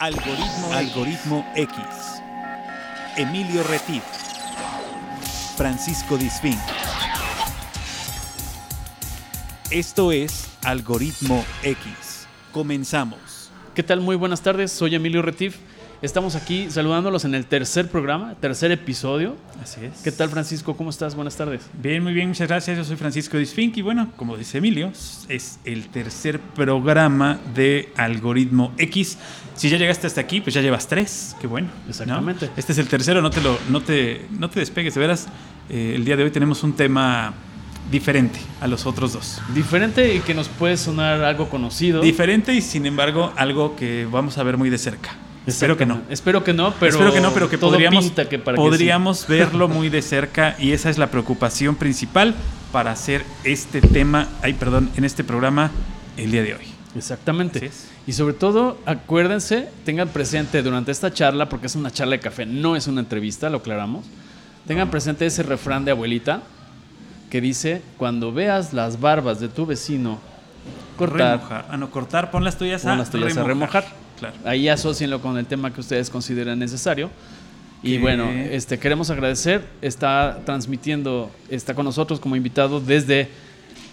Algoritmo, Algoritmo X. Emilio Retif. Francisco Disfín. Esto es Algoritmo X. Comenzamos. ¿Qué tal? Muy buenas tardes. Soy Emilio Retif. Estamos aquí saludándolos en el tercer programa, tercer episodio. Así es. ¿Qué tal, Francisco? ¿Cómo estás? Buenas tardes. Bien, muy bien, muchas gracias. Yo soy Francisco Disfink y bueno, como dice Emilio, es el tercer programa de Algoritmo X. Si ya llegaste hasta aquí, pues ya llevas tres. Qué bueno. ¿no? Exactamente. Este es el tercero, no te, lo, no te, no te despegues. De veras, eh, el día de hoy tenemos un tema diferente a los otros dos. Diferente y que nos puede sonar algo conocido. Diferente y sin embargo algo que vamos a ver muy de cerca. Espero que no. Espero que no, pero Espero que no, pero que podríamos, pinta que para que podríamos verlo muy de cerca y esa es la preocupación principal para hacer este tema, ay, perdón, en este programa el día de hoy. Exactamente. Y sobre todo, acuérdense, tengan presente durante esta charla, porque es una charla de café, no es una entrevista, lo aclaramos. Tengan presente ese refrán de abuelita que dice: Cuando veas las barbas de tu vecino cortar, Remojar. Ah, no, cortar, pon las tuyas a pon las tuyas a remojar. Claro. Ahí asocienlo con el tema que ustedes consideren necesario. Y bueno, este, queremos agradecer, está transmitiendo, está con nosotros como invitado desde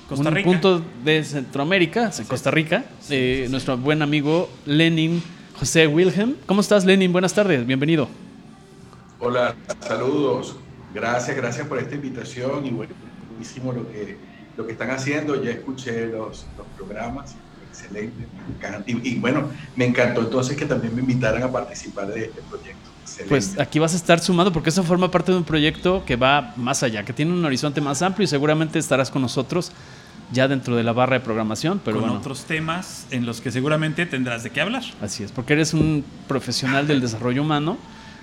Costa un Rica. punto de Centroamérica, en Costa Rica, eh, nuestro buen amigo Lenin José Wilhelm. ¿Cómo estás, Lenin? Buenas tardes, bienvenido. Hola, saludos. Gracias, gracias por esta invitación y bueno, buenísimo lo que, lo que están haciendo. Ya escuché los, los programas, excelente. me encanta. Y, y bueno, me encantó entonces que también me invitaran a participar de este proyecto. Excelente. Pues aquí vas a estar sumado porque eso forma parte de un proyecto que va más allá, que tiene un horizonte más amplio y seguramente estarás con nosotros ya dentro de la barra de programación, pero con bueno. otros temas en los que seguramente tendrás de qué hablar. Así es, porque eres un profesional del desarrollo humano,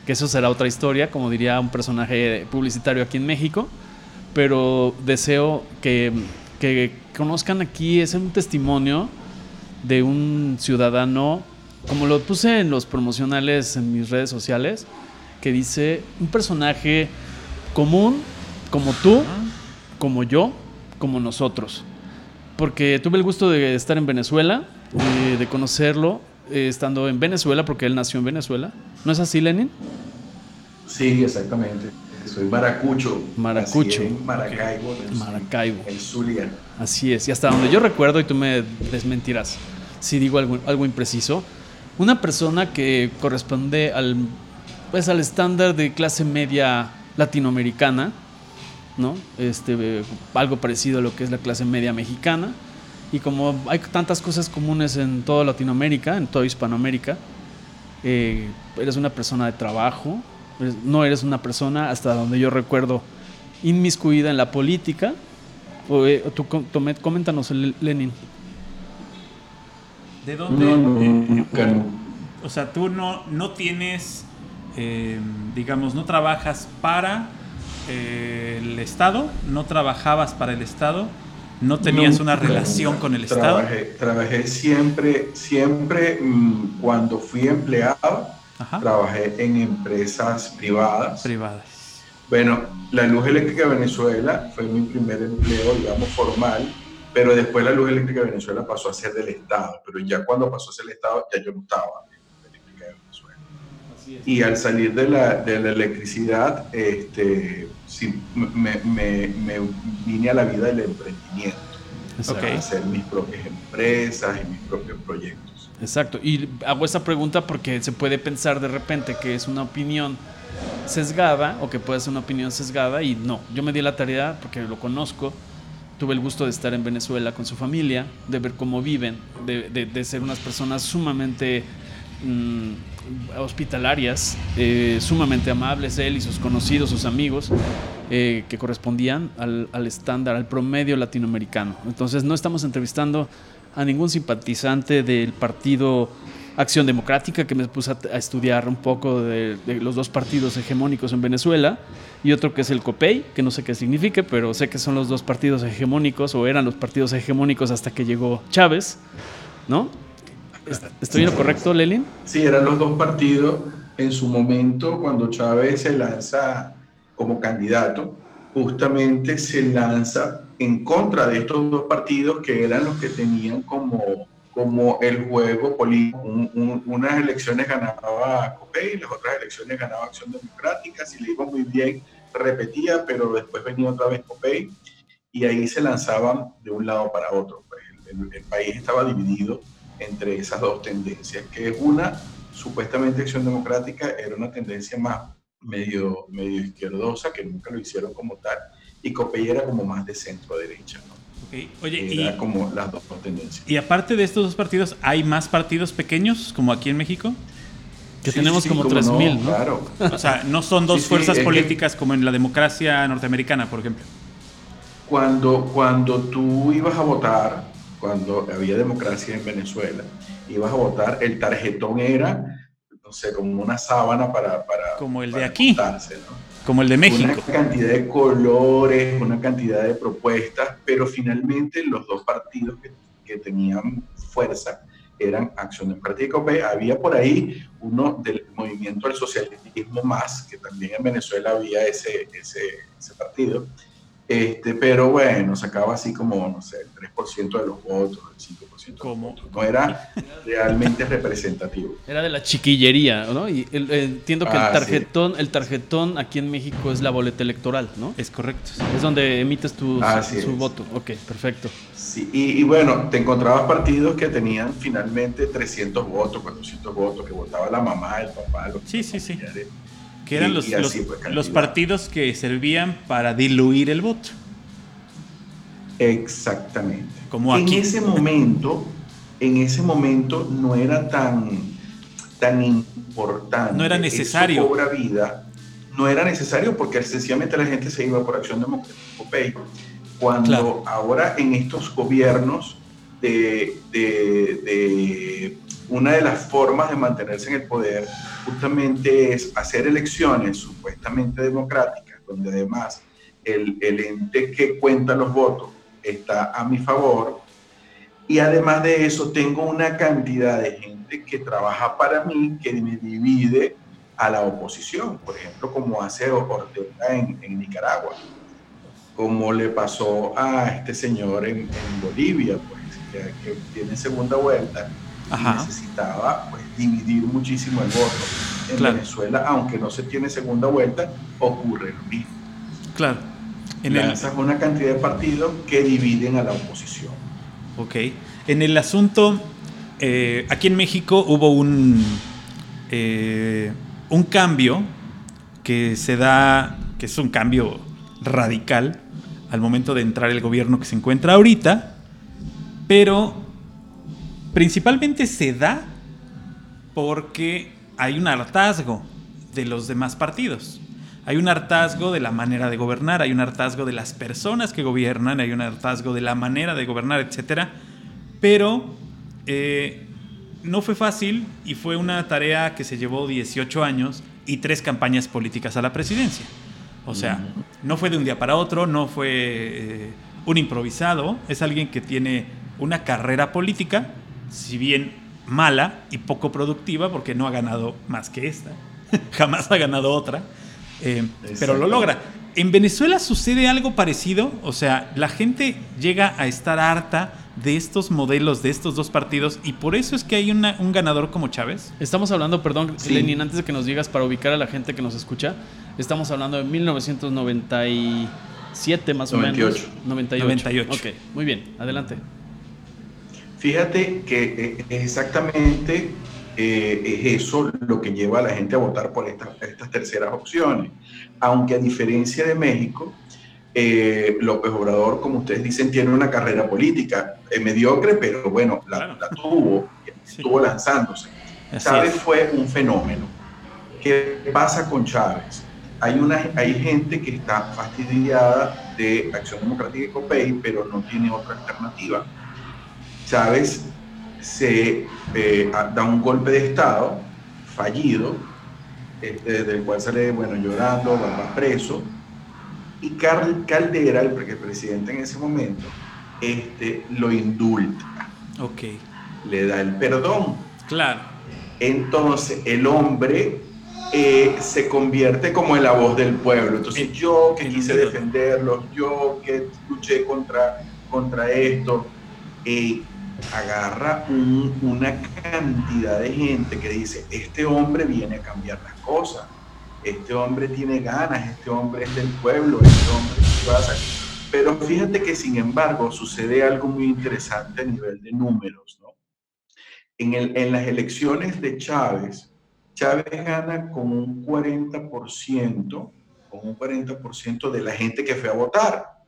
que eso será otra historia, como diría un personaje publicitario aquí en México, pero deseo que, que conozcan aquí, es un testimonio de un ciudadano, como lo puse en los promocionales en mis redes sociales, que dice un personaje común, como tú, como yo, como nosotros. Porque tuve el gusto de estar en Venezuela, eh, de conocerlo, eh, estando en Venezuela, porque él nació en Venezuela. ¿No es así, Lenin? Sí, exactamente. Soy maracucho. Maracucho. en Maracaibo. Maracaibo. El Zulia. Así es. Y hasta donde yo recuerdo, y tú me desmentirás si digo algo, algo impreciso, una persona que corresponde al, pues, al estándar de clase media latinoamericana, ¿no? Este, algo parecido a lo que es la clase media mexicana. Y como hay tantas cosas comunes en toda Latinoamérica, en toda Hispanoamérica, eh, eres una persona de trabajo, eres- no eres una persona, hasta donde yo recuerdo, inmiscuida en la política. O, eh, tú, coméntanos, Le- Lenin. ¿De dónde? No, no, nunca, no. O sea, tú no, no tienes, eh, digamos, no trabajas para eh, el Estado, no trabajabas para el Estado, no tenías Nunca, una relación con el Estado. Trabajé, trabajé siempre, siempre mm, cuando fui empleado, Ajá. trabajé en empresas privadas. Privadas. Bueno, la Luz Eléctrica de Venezuela fue mi primer empleo, digamos, formal, pero después la Luz Eléctrica de Venezuela pasó a ser del Estado, pero ya cuando pasó a ser del Estado, ya yo no estaba en la Luz Eléctrica de Venezuela. Y al salir de la, de la electricidad, este, sí, me, me- me vine a la vida del emprendimiento, Exacto. Ok. a hacer mis propias empresas y mis propios proyectos. Exacto. Y hago esta pregunta porque se puede pensar de repente que es una opinión sesgada o que puede ser una opinión sesgada y no. Yo me di la tarea porque lo conozco. Tuve el gusto de estar en Venezuela con su familia, de ver cómo viven, de, ser unas personas sumamente mm, hospitalarias, eh, sumamente amables, él y sus conocidos, sus amigos, eh, que correspondían al estándar, al promedio latinoamericano. Entonces no estamos entrevistando a ningún simpatizante del partido Acción Democrática, que me puse a, a estudiar un poco de, los dos partidos hegemónicos en Venezuela, y otro que es el COPEI, que no sé qué signifique, pero sé que son los dos partidos hegemónicos, o eran los partidos hegemónicos hasta que llegó Chávez, ¿no? Est- ¿Estoy en lo correcto, Lenin? Sí, eran los dos partidos en su momento cuando Chávez se lanza como candidato, justamente se lanza en contra de estos dos partidos que eran los que tenían como como el juego político. unas elecciones ganaba COPEI, las otras elecciones ganaba Acción Democrática, si le iba muy bien repetía, pero después venía otra vez COPEI y ahí se lanzaban de un lado para otro. Pues el, país estaba dividido entre esas dos tendencias, que es una, supuestamente Acción Democrática era una tendencia más medio, medio izquierdosa, que nunca lo hicieron como tal, y COPEI era como más de centro derecha. ¿no? Oye, y, como las dos tendencias. Y aparte de estos dos partidos, ¿hay más partidos pequeños como aquí en México? Que tenemos como 3.000, ¿no? Claro. O sea, no son dos fuerzas políticas como en la democracia norteamericana, por ejemplo. Cuando, cuando tú ibas a votar, cuando había democracia en Venezuela, ibas a votar, el tarjetón era, no sé, como una sábana para... para como el de aquí. ¿no? Como el de México. Una cantidad de colores, una cantidad de propuestas, pero finalmente los dos partidos que, que tenían fuerza eran Acción Democrática Había por ahí uno del movimiento del socialismo más, que también en Venezuela había ese, ese, ese partido, este, pero bueno, sacaba así como, no sé, el 3% de los votos, el 5% ¿Cómo? No era realmente representativo. Era de la chiquillería, ¿no? Y entiendo que el ah, tarjetón, el tarjetón aquí en México es la boleta electoral, ¿no? Es correcto. Es donde emites tu su, voto. Ok, perfecto. Sí, y, y, bueno, te encontrabas partidos que tenían finalmente 300 votos, 400 votos, que votaba la mamá, el papá, los Sí, sí, sí que eran los, los, partidos que servían para diluir el voto. Exactamente. Como aquí. En ese momento, en ese momento no era tan, tan importante. No era necesario. cobra vida. No era necesario porque sencillamente la gente se iba por acción democrática. Cuando ahora en estos gobiernos de, de una de las formas de mantenerse en el poder justamente es hacer elecciones supuestamente democráticas, donde además el, el ente que cuenta los votos está a mi favor. Y además de eso, tengo una cantidad de gente que trabaja para mí, que me divide a la oposición, por ejemplo, como hace Ortega en, en Nicaragua, como le pasó a este señor en, en Bolivia, pues, que, que tiene segunda vuelta necesitaba pues, dividir muchísimo el voto. En Venezuela, aunque no se tiene segunda vuelta, ocurre lo mismo. Claro. En Lanzas una cantidad de partidos que dividen a la oposición. Ok. En el asunto, eh, aquí en México hubo un, eh, un cambio que se da, que es un cambio radical al momento de entrar el gobierno que se encuentra ahorita, pero Principalmente se da porque hay un hartazgo de los demás partidos. Hay un hartazgo de la manera de gobernar, hay un hartazgo de las personas que gobiernan, hay un hartazgo de la manera de gobernar, etc. Pero eh, no fue fácil y fue una tarea que se llevó 18 años y tres campañas políticas a la presidencia. O sea, no fue de un día para otro, no fue eh, un improvisado, es alguien que tiene una carrera política si bien mala y poco productiva, porque no ha ganado más que esta, jamás ha ganado otra, eh, pero lo logra. En Venezuela sucede algo parecido, o sea, la gente llega a estar harta de estos modelos, de estos dos partidos, y por eso es que hay un ganador como Chávez. Estamos hablando, perdón, Lenin, antes de que nos digas para ubicar a la gente que nos escucha, estamos hablando de 1997 más o menos. 98. 98. Ok, muy bien, adelante. Fíjate que eh, exactamente eh, es eso lo que lleva a la gente a votar por estas, terceras opciones. Aunque a diferencia de México, eh, López Obrador, como ustedes dicen, tiene una carrera política mediocre, pero bueno, la, tuvo, estuvo lanzándose. Chávez fue un fenómeno. ¿Qué pasa con Chávez? Hay, una, hay gente que está fastidiada de Acción Democrática y COPEI, pero no tiene otra alternativa Chávez se eh, da un golpe de Estado fallido, este, del cual sale bueno, llorando, va preso, y Carl Caldera, el, presidente en ese momento, este, lo indulta. Ok. Le da el perdón. Claro. Entonces el hombre eh, se convierte como en la voz del pueblo. Entonces yo que quise defenderlo, yo que luché contra, contra esto, eh, agarra una cantidad de gente que dice, este hombre viene a cambiar las cosas, este hombre tiene ganas, este hombre es del pueblo, este hombre pasa. Pero fíjate que sin embargo sucede algo muy interesante a nivel de números. ¿no? En, el, en las elecciones de Chávez, Chávez gana con un 40%, con un 40% de la gente que fue a votar.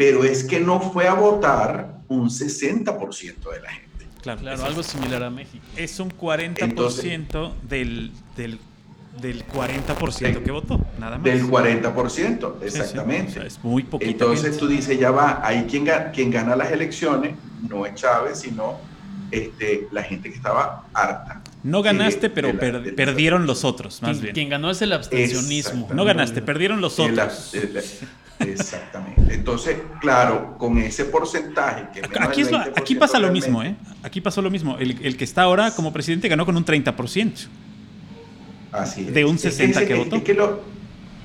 Pero es que no fue a votar un 60% de la gente. Claro, claro algo similar a México. Es un 40% del, del, del 40% que votó, nada más. Del 40%, exactamente. es muy poquito. Entonces tú dices, ya va, ahí quien, quien gana las elecciones no es Chávez, sino este, la gente que estaba harta. No ganaste, pero perdieron los otros, más bien. Quien ganó es el abstencionismo. No ganaste, perdieron los otros. exactamente. Entonces, claro, con ese porcentaje que aquí, aquí, pasa lo mismo, ¿eh? Aquí pasó lo mismo. El, que está ahora como presidente ganó con un 30%. Así es. De un 60 que, votó. Es que lo,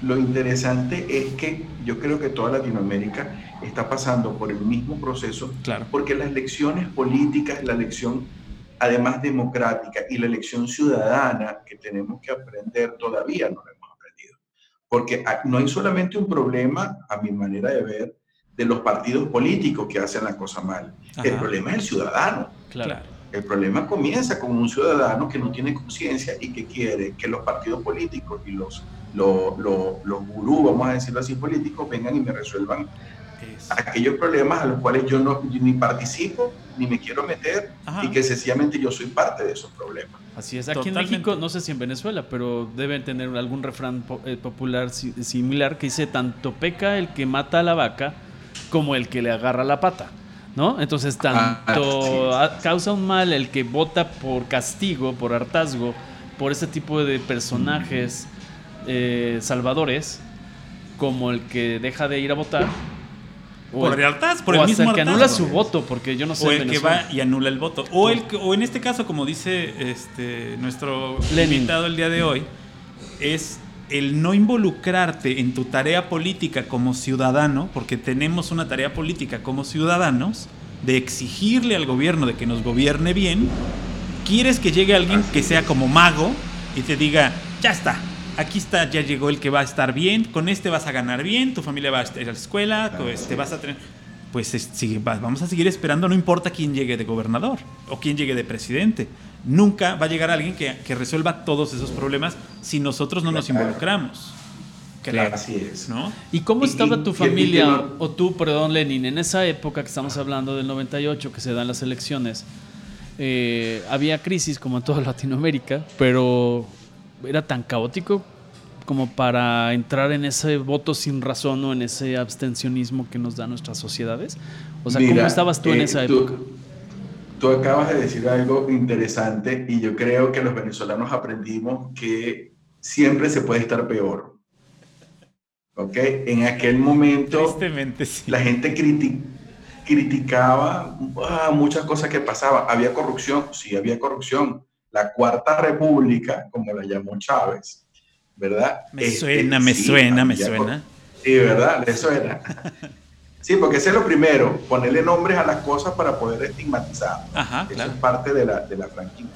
lo interesante es que yo creo que toda Latinoamérica está pasando por el mismo proceso, claro. porque las elecciones políticas, la elección además democrática y la elección ciudadana que tenemos que aprender todavía no la hemos aprendido. Porque no hay solamente un problema, a mi manera de ver, de los partidos políticos que hacen la cosa mal. El problema es el ciudadano. Claro. El problema comienza con un ciudadano que no tiene conciencia y que quiere que los partidos políticos y los, los, los, los gurús, vamos a decirlo así, políticos, vengan y me resuelvan aquellos problemas a los cuales yo no ni participo ni me quiero meter y que sencillamente yo soy parte de esos problemas. Así es, aquí en México, no sé si en Venezuela, pero deben tener algún refrán eh, popular similar que dice, tanto peca el que mata a la vaca como el que le agarra la pata. ¿No? Entonces, tanto causa un mal el que vota por castigo, por hartazgo, por ese tipo de personajes eh, salvadores, como el que deja de ir a votar por el por el mismo que anula su voto, porque yo no sé. O el que va y anula el voto. O, el, o en este caso, como dice este, nuestro invitado el día de hoy, es el no involucrarte en tu tarea política como ciudadano, porque tenemos una tarea política como ciudadanos, de exigirle al gobierno de que nos gobierne bien, quieres que llegue alguien que sea como mago y te diga, ya está, aquí está, ya llegó el que va a estar bien, con este vas a ganar bien, tu familia va a ir a la escuela, este vas a tener... Pues vamos a seguir esperando, no importa quién llegue de gobernador o quién llegue de presidente. Nunca va a llegar alguien que, resuelva todos esos problemas si nosotros no nos involucramos. Claro, así es. ¿no? ¿Y cómo estaba tu familia, o tú, perdón, Lenin, en esa época que estamos hablando del 98, que se dan las elecciones? Eh, había crisis como en toda Latinoamérica, pero era tan caótico como para entrar en ese voto sin razón o en ese abstencionismo que nos da nuestras sociedades? O sea, ¿cómo estabas tú en eh, esa época? Tú acabas de decir algo interesante y yo creo que los venezolanos aprendimos que siempre se puede estar peor. ¿Ok? En aquel momento la gente criticaba ah, muchas cosas que pasaban. Había corrupción, sí, había corrupción la Cuarta República, como la llamó Chávez, ¿verdad? Me este, suena, me suena, me suena. Sí, ¿verdad? Le suena. Sí, porque ese es lo primero, ponerle nombres a las cosas para poder estigmatizar. Ajá, Eso es parte de la, de la franquicia.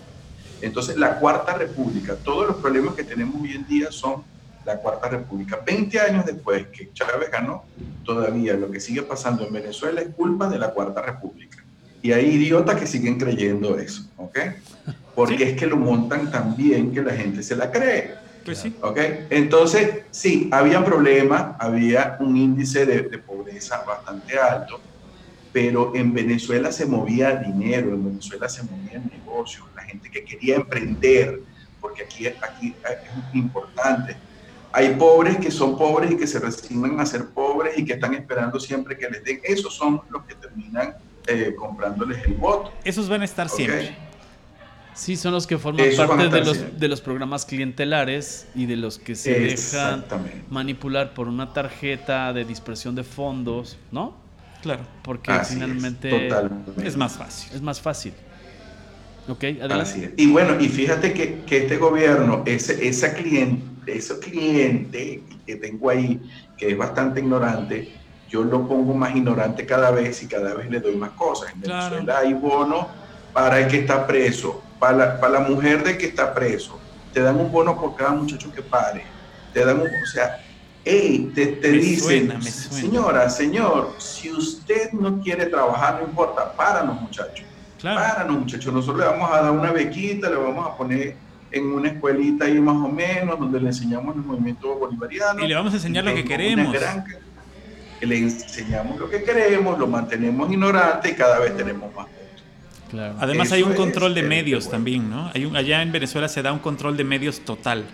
Entonces, la Cuarta República, todos los problemas que tenemos hoy en día son la Cuarta República. 20 años después que Chávez ganó, todavía lo que sigue pasando en Venezuela es culpa de la Cuarta República. Y hay idiotas que siguen creyendo eso, ¿ok? Porque es que lo montan tan bien que la gente se la cree. Pues sí. ¿Ok? Entonces, sí, había problemas, había un índice de, pobreza bastante alto, pero en Venezuela se movía dinero, en Venezuela se movían negocios, la gente que quería emprender, porque aquí, aquí es importante. Hay pobres que son pobres y que se resignan a ser pobres y que están esperando siempre que les den. Esos son los que terminan eh, comprándoles el voto. Esos van a estar siempre. Sí, son los que forman parte de los, de los programas clientelares y de los que se dejan manipular por una tarjeta de dispersión de fondos, ¿no? Claro. Porque finalmente es, más fácil. Es más fácil. Ok, adelante. Y bueno, y fíjate que, que este gobierno, ese, esa cliente, ese cliente que tengo ahí, que es bastante ignorante, yo lo pongo más ignorante cada vez y cada vez le doy más cosas. En Claro. Venezuela hay bonos para el que está preso, para la, para la mujer de que está preso. Te dan un bono por cada muchacho que pare. Te dan un, o sea, hey, te, te dicen, suena, me suena. señora, señor, si usted no quiere trabajar, no importa, páranos muchachos. Claro. Páranos muchachos, nosotros le vamos a dar una bequita, le vamos a poner en una escuelita ahí más o menos, donde le enseñamos el movimiento bolivariano. Y le vamos a enseñar lo que queremos. gran le enseñamos lo que queremos, lo mantenemos ignorante y cada vez tenemos más. Claro. Además Eso hay un control de medios bueno. también, ¿no? Hay un, allá en Venezuela se da un control de medios total.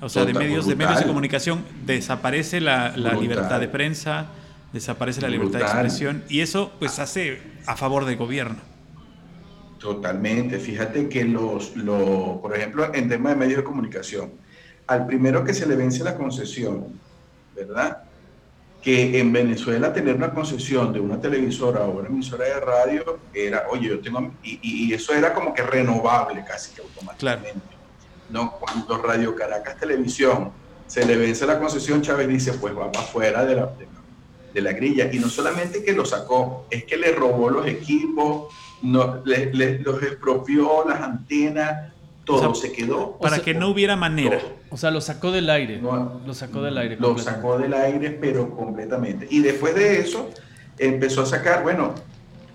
O sea, de medios, de medios de comunicación desaparece la, libertad de prensa, desaparece la libertad de expresión y eso pues hace a favor del gobierno. Totalmente. Fíjate que los, los, por ejemplo, en tema de medios de comunicación, al primero que se le vence la concesión, ¿verdad? Que en Venezuela tener una concesión de una televisora o una emisora de radio era, oye, yo tengo, y, y- eso era como que renovable casi que automáticamente. No, cuando Radio Caracas Televisión se le vence la concesión, Chávez dice, pues va para afuera de la, de la- de la grilla. Y no solamente que lo sacó, es que le robó los equipos, no, le- le- los expropió, las antenas, todo O sea, se quedó. Para sea, que no hubiera manera. todo. O sea, lo sacó del aire. No, Lo sacó del aire. Lo sacó del aire, pero completamente. Y después de eso, empezó a sacar, bueno,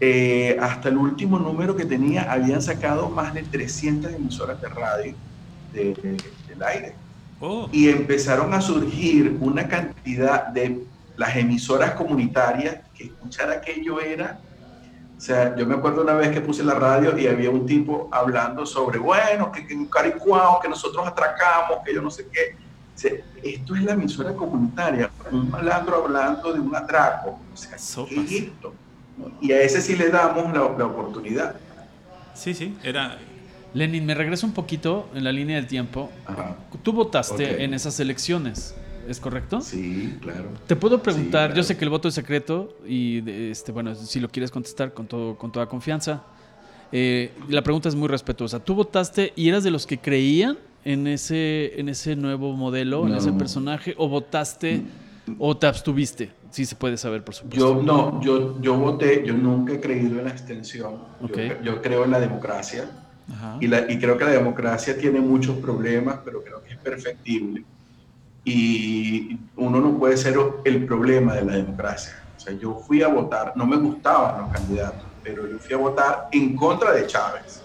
eh, hasta el último número que tenía, habían sacado más de 300 emisoras de radio de- de- del aire. Oh, Y empezaron a surgir una cantidad de las emisoras comunitarias que escuchar aquello era. O sea, yo me acuerdo una vez que puse la radio y había un tipo hablando sobre, bueno, que, que en Caricuao, que nosotros atracamos, que yo no sé qué. O sea, esto es la emisora comunitaria, un malandro hablando de un atraco. O sea, ¿qué es esto? Y a ese sí le damos la, la oportunidad. sí, sí, era... Lenin, me regreso un poquito en la línea del tiempo. Ajá. Tú votaste Ok. en esas elecciones, ¿es correcto? Sí, claro. Te puedo preguntar, Sí, yo sé que el voto es secreto y este, bueno, si lo quieres contestar con, todo, con toda confianza. Eh, la pregunta es muy respetuosa. ¿Tú votaste y eras de los que creían en ese, en ese nuevo modelo, en ese personaje, o votaste o te abstuviste? Sí se puede saber, por supuesto. Yo no, yo, yo voté, yo nunca he creído en la abstención. Yo Ok. cre- Yo, creo en la democracia Ajá. y, la, y creo que la democracia tiene muchos problemas, pero creo que es perfectible. Y uno no puede ser el problema de la democracia. O sea, yo fui a votar, no me gustaban los candidatos, pero yo fui a votar en contra de Chávez.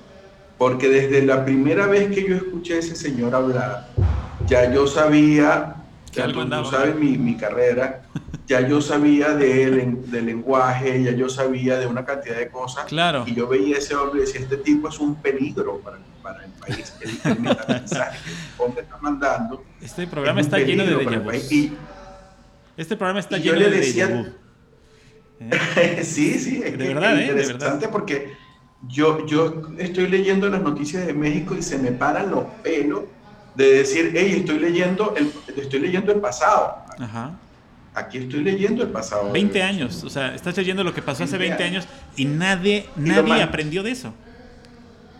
Porque desde la primera vez que yo escuché a ese señor hablar, ya yo sabía, ya tú, sabes mi, mi carrera, ya yo sabía de, len- del lenguaje, ya yo sabía de una cantidad de cosas. Claro. Y yo veía a ese hombre y decía, este tipo es un peligro para, para el país. El, el mensaje que está mandando. Este programa es está lleno de déjà. Y, Este programa está lleno le de decía- déjà vu. Sí, sí, es De que verdad, es ¿eh? De interesante porque yo, yo estoy leyendo las noticias de México y se me paran los pelos de decir, hey, estoy leyendo el, estoy leyendo el pasado. Ajá. Aquí estoy leyendo el pasado. 20 años, o sea, estás leyendo lo que pasó hace 20 20 años y nadie, Y nadie aprendió de eso.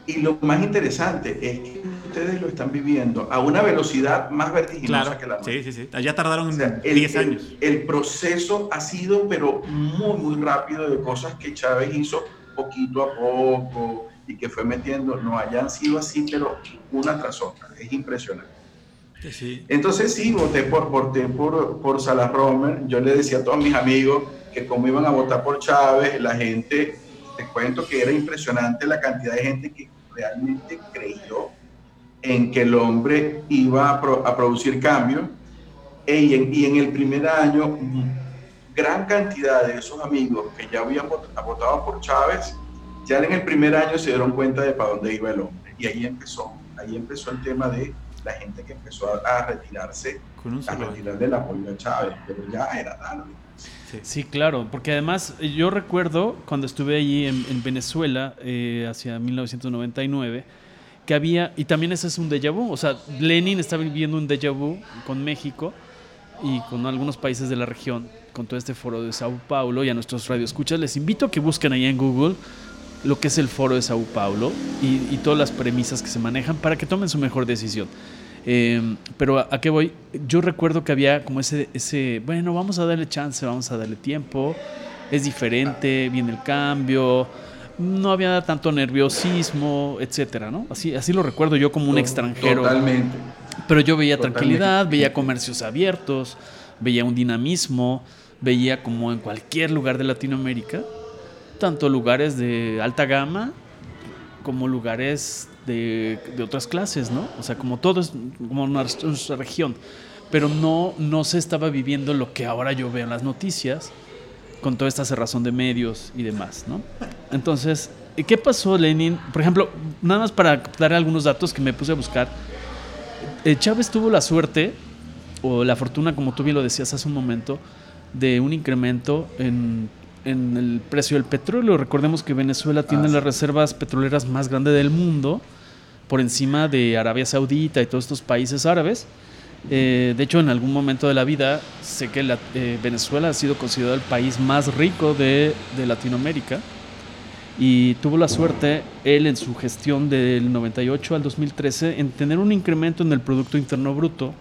Y lo más interesante es que ustedes lo están viviendo a una velocidad más vertiginosa Claro, que la nuestra. sí, sí, sí. Ya tardaron O sea, el, 10 el- años. el proceso ha sido, pero muy, muy rápido de cosas que Chávez hizo poquito a poco y que fue metiendo, no hayan sido así, pero una tras otra. Es impresionante. Sí. Entonces sí, voté por, voté por, por Salas Romer. Yo le decía a todos mis amigos que como iban a votar por Chávez, la gente, te cuento que era impresionante la cantidad de gente que realmente creyó en que el hombre iba a, pro- a producir cambios. E- y, en, y en el primer año, gran cantidad de esos amigos que ya habían vot- votado por Chávez, ya en el primer año se dieron cuenta de para dónde iba el hombre. Y ahí empezó, ahí empezó el tema de la gente que empezó a, retirarse, a retirar del apoyo a Chávez, pero ya era tarde. Sí. Claro, porque además eh, yo recuerdo cuando estuve allí en, en Venezuela, eh, hacia 1999, que había, y también ese es un déjà vu, o sea, Lenin está viviendo un déjà vu con México y con algunos países de la región, con todo este foro de Sao Paulo y a nuestros radioescuchas, les invito a que busquen ahí en Google lo que es el foro de Sao Paulo y todas las premisas que se manejan para que tomen su mejor decisión. Eh, pero a, a, qué voy, yo recuerdo que había como ese, ese, bueno, vamos a darle chance, vamos a darle tiempo, es diferente, viene el cambio, no había tanto nerviosismo, etcétera, ¿no? Así, así lo recuerdo yo como un extranjero. Totalmente. Pero yo veía tranquilidad, veía comercios abiertos, veía un dinamismo, veía como en cualquier lugar de Latinoamérica, tanto lugares de alta gama como lugares de, de otras clases, ¿no? O sea, como todo es como nuestra región. Pero no, no se estaba viviendo lo que ahora yo veo en las noticias, con toda esta cerrazón de medios y demás, ¿no? Entonces, ¿qué pasó, Lenin? Por ejemplo, nada más para dar algunos datos que me puse a buscar. Eh, Chávez tuvo la suerte, o la fortuna, como tú bien lo decías hace un momento, de un incremento en, en el precio del petróleo. Recordemos que Venezuela tiene ah, sí. las reservas petroleras más grandes del mundo, por encima de Arabia Saudita y todos estos países árabes. Eh, de hecho, en algún momento de la vida, sé que la, eh, Venezuela ha sido considerado el país más rico de, de, Latinoamérica y tuvo la suerte, él en su gestión del 98 al 2013, en tener un incremento en el Producto Interno Bruto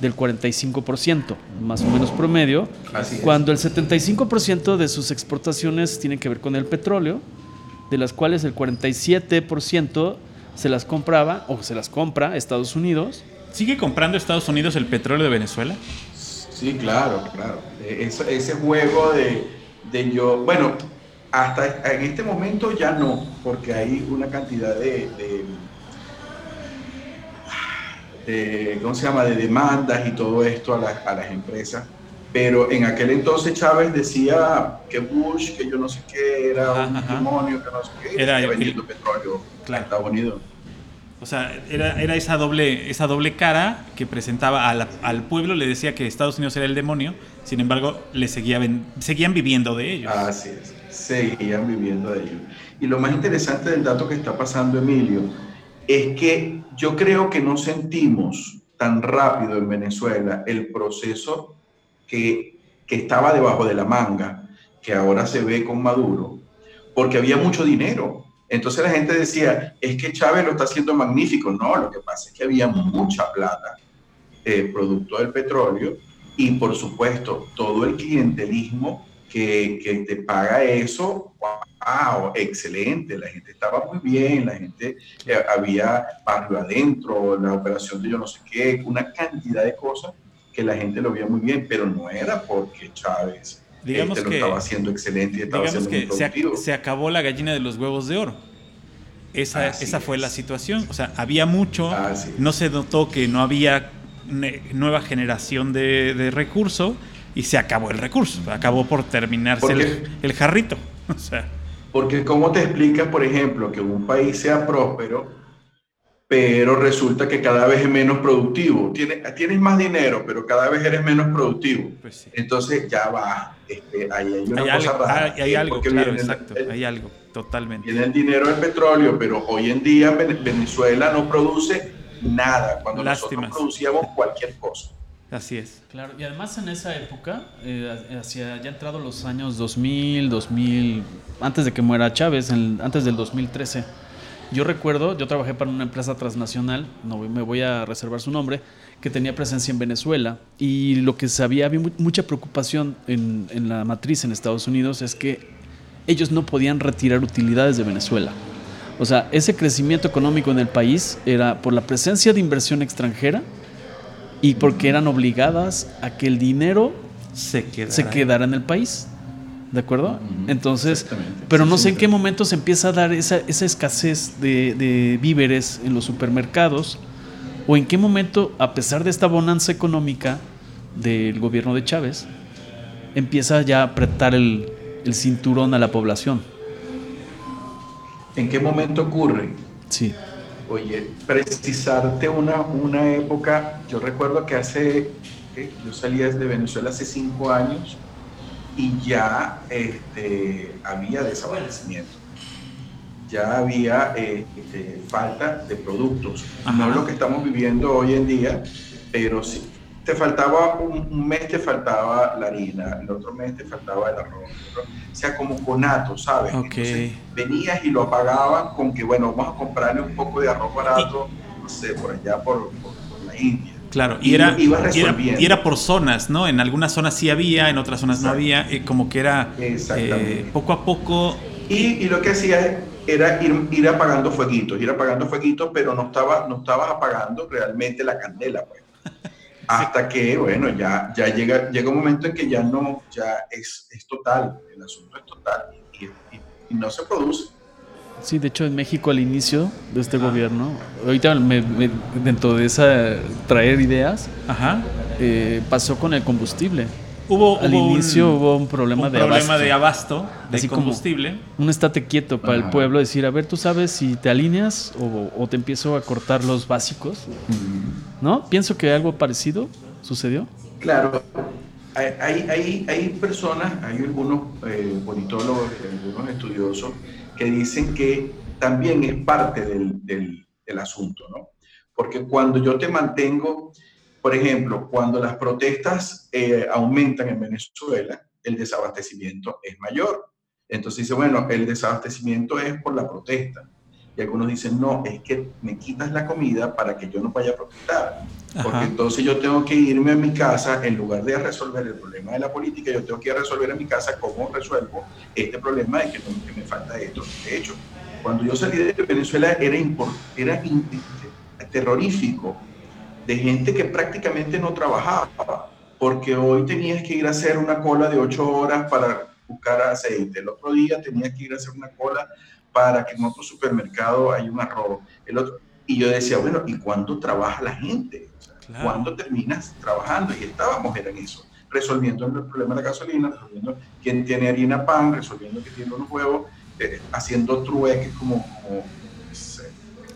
del 45%, más o menos promedio, cuando el 75% de sus exportaciones tienen que ver con el petróleo, de las cuales el 47% se las compraba o se las compra Estados Unidos ¿Sigue comprando Estados Unidos el petróleo de Venezuela? Sí, claro, claro. Ese, ese juego de, de, yo, bueno, hasta en este momento ya no, porque hay una cantidad de, de, de ¿cómo se llama?, de demandas y todo esto a, la, a las empresas. Pero en aquel entonces Chávez decía que Bush, que yo no sé qué, era un ajá, demonio, que no sé qué, era vendiendo petróleo claro. a Estados Unidos. O sea, era, era esa, doble, esa doble cara que presentaba a la, al pueblo, le decía que Estados Unidos era el demonio, sin embargo, le seguía, seguían viviendo de ellos. Así es, seguían viviendo de ellos. Y lo más interesante del dato que está pasando, Emilio, es que yo creo que no sentimos tan rápido en Venezuela el proceso que, estaba debajo de la manga, que ahora se ve con Maduro, porque había mucho dinero entonces la gente decía, es que Chávez lo está haciendo magnífico. No, lo que pasa es que había mucha plata, eh, producto del petróleo, y por supuesto todo el clientelismo que, que, te paga eso, wow, excelente, la gente estaba muy bien, la gente, eh, había barrio adentro, la operación de yo no sé qué, una cantidad de cosas que la gente lo veía muy bien, pero no era porque Chávez digamos este que lo estaba haciendo excelente y estaba digamos que se, se, acabó la gallina de los huevos de oro. Esa, esa fue es. la situación. O sea, había mucho, Así no se notó que no había nueva generación de, de recurso y se acabó el recurso. Acabó por terminarse el, el, jarrito. O sea. Porque ¿cómo te explicas, por ejemplo, que un país sea próspero, pero resulta que cada vez es menos productivo? Tienes, tienes más dinero, pero cada vez eres menos productivo. Pues sí. Entonces ya va. Este, ahí hay una hay cosa algo, rara. Hay, hay algo, claro, exacto. El, hay algo, totalmente. Tiene el dinero del petróleo, pero hoy en día Venezuela no produce nada, cuando Lástimas. nosotros producíamos cualquier cosa. Así es. Claro, y además en esa época, eh, hacia ya entrado los años 2000, 2000, antes de que muera Chávez, en, antes del 2013, yo recuerdo, yo trabajé para una empresa transnacional, no me voy a reservar su nombre, que tenía presencia en Venezuela y lo que sabía, había mucha preocupación en, en la matriz en Estados Unidos es que ellos no podían retirar utilidades de Venezuela. O sea, ese crecimiento económico en el país era por la presencia de inversión extranjera y porque eran obligadas a que el dinero se quedara, se quedara en el país. ¿De acuerdo? Entonces, pero no sé en qué momento se empieza a dar esa, esa escasez de, de, víveres en los supermercados o en qué momento, a pesar de esta bonanza económica del gobierno de Chávez, empieza ya a apretar el, el cinturón a la población. ¿En qué momento ocurre? Sí. Oye, precisarte una, una época, yo recuerdo que hace, ¿qué? yo salí desde Venezuela hace cinco años y ya este, había desabastecimiento. Ya había este, falta de productos. Ajá. No lo que estamos viviendo hoy en día, pero sí. Te faltaba un, un, mes, te faltaba la harina, el otro mes te faltaba el arroz. O sea, como conato, ¿sabes? Okay. Entonces, venías y lo apagaban con que, bueno, vamos a comprarle un poco de arroz barato, no sé, por allá, por, por, por India. Claro, y, era, y era, por zonas, ¿no? En algunas zonas sí había, en otras zonas no había, como que era eh, poco a poco. Y, lo que hacía era ir, ir, apagando fueguitos, ir apagando fueguitos, pero no, estaba, no estabas apagando realmente la candela, pues. Hasta que, bueno, ya, ya llega, llega un momento en que ya no, ya es, es total, el asunto es total y no se produce. Sí, de hecho en México al inicio de este gobierno, ahorita me, dentro de esa traer ideas, Ajá. Eh, pasó con el combustible. Hubo, al inicio hubo un problema, de, problema abasto. de abasto, de combustible. un estate quieto para el pueblo, decir, a ver, tú sabes si te alineas o, te empiezo a cortar los básicos. ¿No? Pienso que algo parecido sucedió. Claro, hay, hay, hay personas, hay algunos eh, politólogos, algunos estudiosos que dicen que también es parte del, del, asunto, ¿no? Porque cuando yo te mantengo, por ejemplo, cuando las protestas eh, aumentan en Venezuela, el desabastecimiento es mayor. Entonces dice, bueno, el desabastecimiento es por la protesta. Y algunos dicen, no, es que me quitas la comida para que yo no vaya a protestar. Porque entonces yo tengo que irme a mi casa, en lugar de resolver el problema de la política, yo tengo que resolver en mi casa cómo resuelvo este problema de que, me falta esto. De hecho, cuando yo salí de Venezuela era, era terrorífico de gente que prácticamente no trabajaba, porque hoy tenías que ir a hacer una cola de ocho horas para buscar aceite, el otro día tenías que ir a hacer una cola para que en otro supermercado haya un arroz, el otro, y yo decía, bueno, ¿y cuándo trabaja la gente? ¿Cuándo terminas trabajando? Y estábamos en eso, resolviendo el problema de la gasolina, resolviendo quién tiene harina pan, resolviendo quién tiene unos huevos, eh, haciendo trueques como...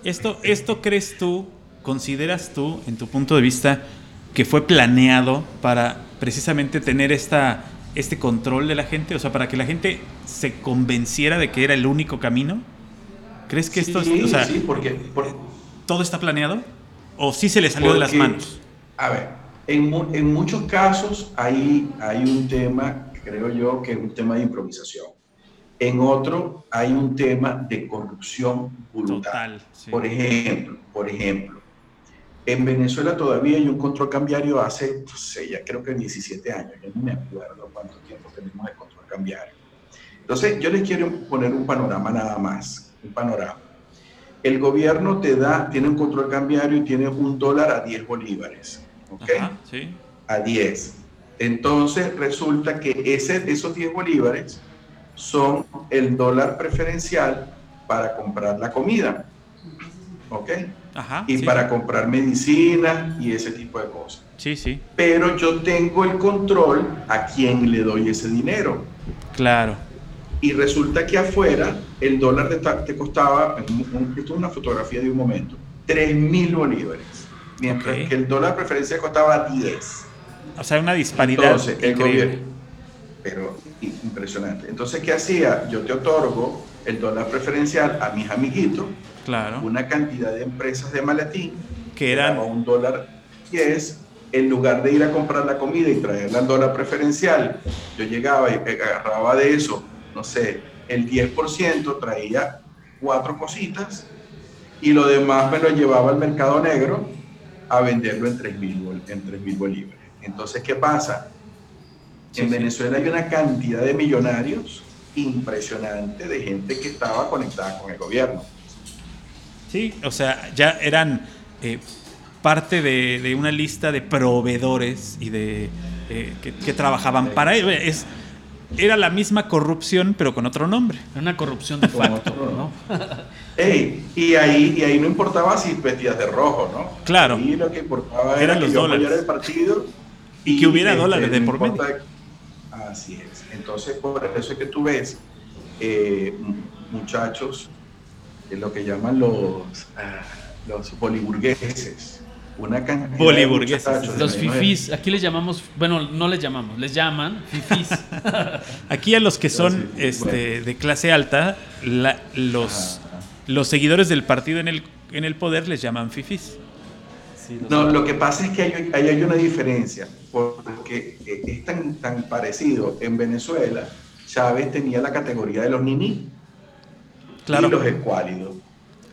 esto, ¿Esto crees tú, consideras tú, en tu punto de vista, que fue planeado para precisamente tener esta, este control de la gente? O sea, para que la gente se convenciera de que era el único camino. ¿Crees que esto es... O sea, sí, porque, ¿Todo está planeado? ¿O sí se le salió de las manos? A ver, en, en, muchos casos hay, hay un tema, creo yo, que es un tema de improvisación. En otro hay un tema de corrupción brutal. Por ejemplo, por ejemplo, en Venezuela todavía hay un control cambiario hace, no sé, ya creo que 17 años, yo no me acuerdo cuánto tiempo tenemos de control cambiario. Entonces, yo les quiero poner un panorama nada más, un panorama el gobierno te da, tiene un control cambiario y tiene un dólar a 10 bolívares. ¿Ok? sí. A 10. Entonces resulta que ese, esos 10 bolívares son el dólar preferencial para comprar la comida. ¿Ok? Ajá, y para comprar medicina y ese tipo de cosas. Sí, sí. Pero yo tengo el control a quién le doy ese dinero. Claro y resulta que afuera el dólar te, costaba, esto es una fotografía de un momento, 3 mil bolívares, mientras que el dólar preferencia costaba 10. O sea, una disparidad Entonces, increíble. pero impresionante. Entonces, ¿qué hacía? Yo te otorgo el dólar preferencial a mis amiguitos, claro. una cantidad de empresas de maletín, que eran un dólar 10, en lugar de ir a comprar la comida y traerla al dólar preferencial, yo llegaba y agarraba de eso no sé, el 10% traía cuatro cositas y lo demás me lo llevaba al mercado negro a venderlo en 3 mil bolívares. Entonces, ¿qué pasa? en Venezuela hay una cantidad de millonarios impresionante de gente que estaba conectada con el gobierno. Sí, o sea, ya eran eh, parte de, una lista de proveedores y de eh, que, trabajaban para ellos. Es, era la misma corrupción, pero con otro nombre. Una corrupción de facto, ¿no? y, ahí, y ahí no importaba si vestías de rojo, ¿no? Claro. Y lo que importaba eran los dólares. del partido y, que hubiera dólares de por medio. Así es. Entonces, por eso es que tú ves eh, muchachos, lo que llaman los, ah, los boliburgueses, una cantidad Los fifís, aquí les llamamos, bueno, no les llamamos, les llaman fifís. aquí a los que son este, de clase alta, los, los seguidores del partido en el, en el poder les llaman fifís. no, lo que pasa es que hay, hay, una diferencia, porque es tan, tan parecido. En Venezuela, Chávez tenía la categoría de los niní claro. y los escuálidos.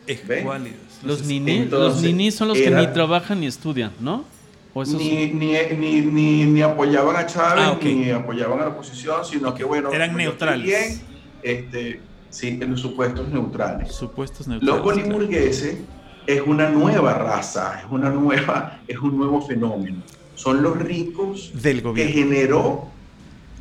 Escuálidos. Los ninis, los ninis son los que ni trabajan ni estudian, ¿no? O esos- ni, ni, ni, ni, ni apoyaban a Chávez, Ah, ok. ni apoyaban a la oposición, sino que bueno, Eran estoy neutrales. Bien, este, sí, en los supuestos neutrales. Supuestos Los neutrales. boliburgueses es una nueva raza, es una nueva, es un nuevo fenómeno. Son los ricos Del que gobierno. generó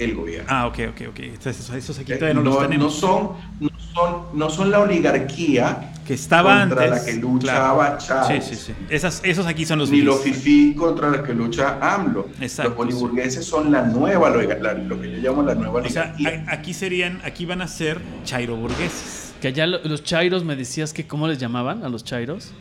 el gobierno. Ah, ok, ok, ok. Entonces, esos aquí Eh, todavía no, los no, tenemos. son, no, son, no son la oligarquía que estaba contra antes. la que luchaba claro. Chávez. Sí, sí, sí. Esas, esos aquí son los ni los fifí contra la que lucha AMLO. Exacto, los boliburgueses son la nueva, la- lo que yo llamo la nueva O sea, oligarquía. aquí serían, aquí van a ser chairo burgueses. Que allá lo- los chairos me decías que cómo les llamaban a los chairos.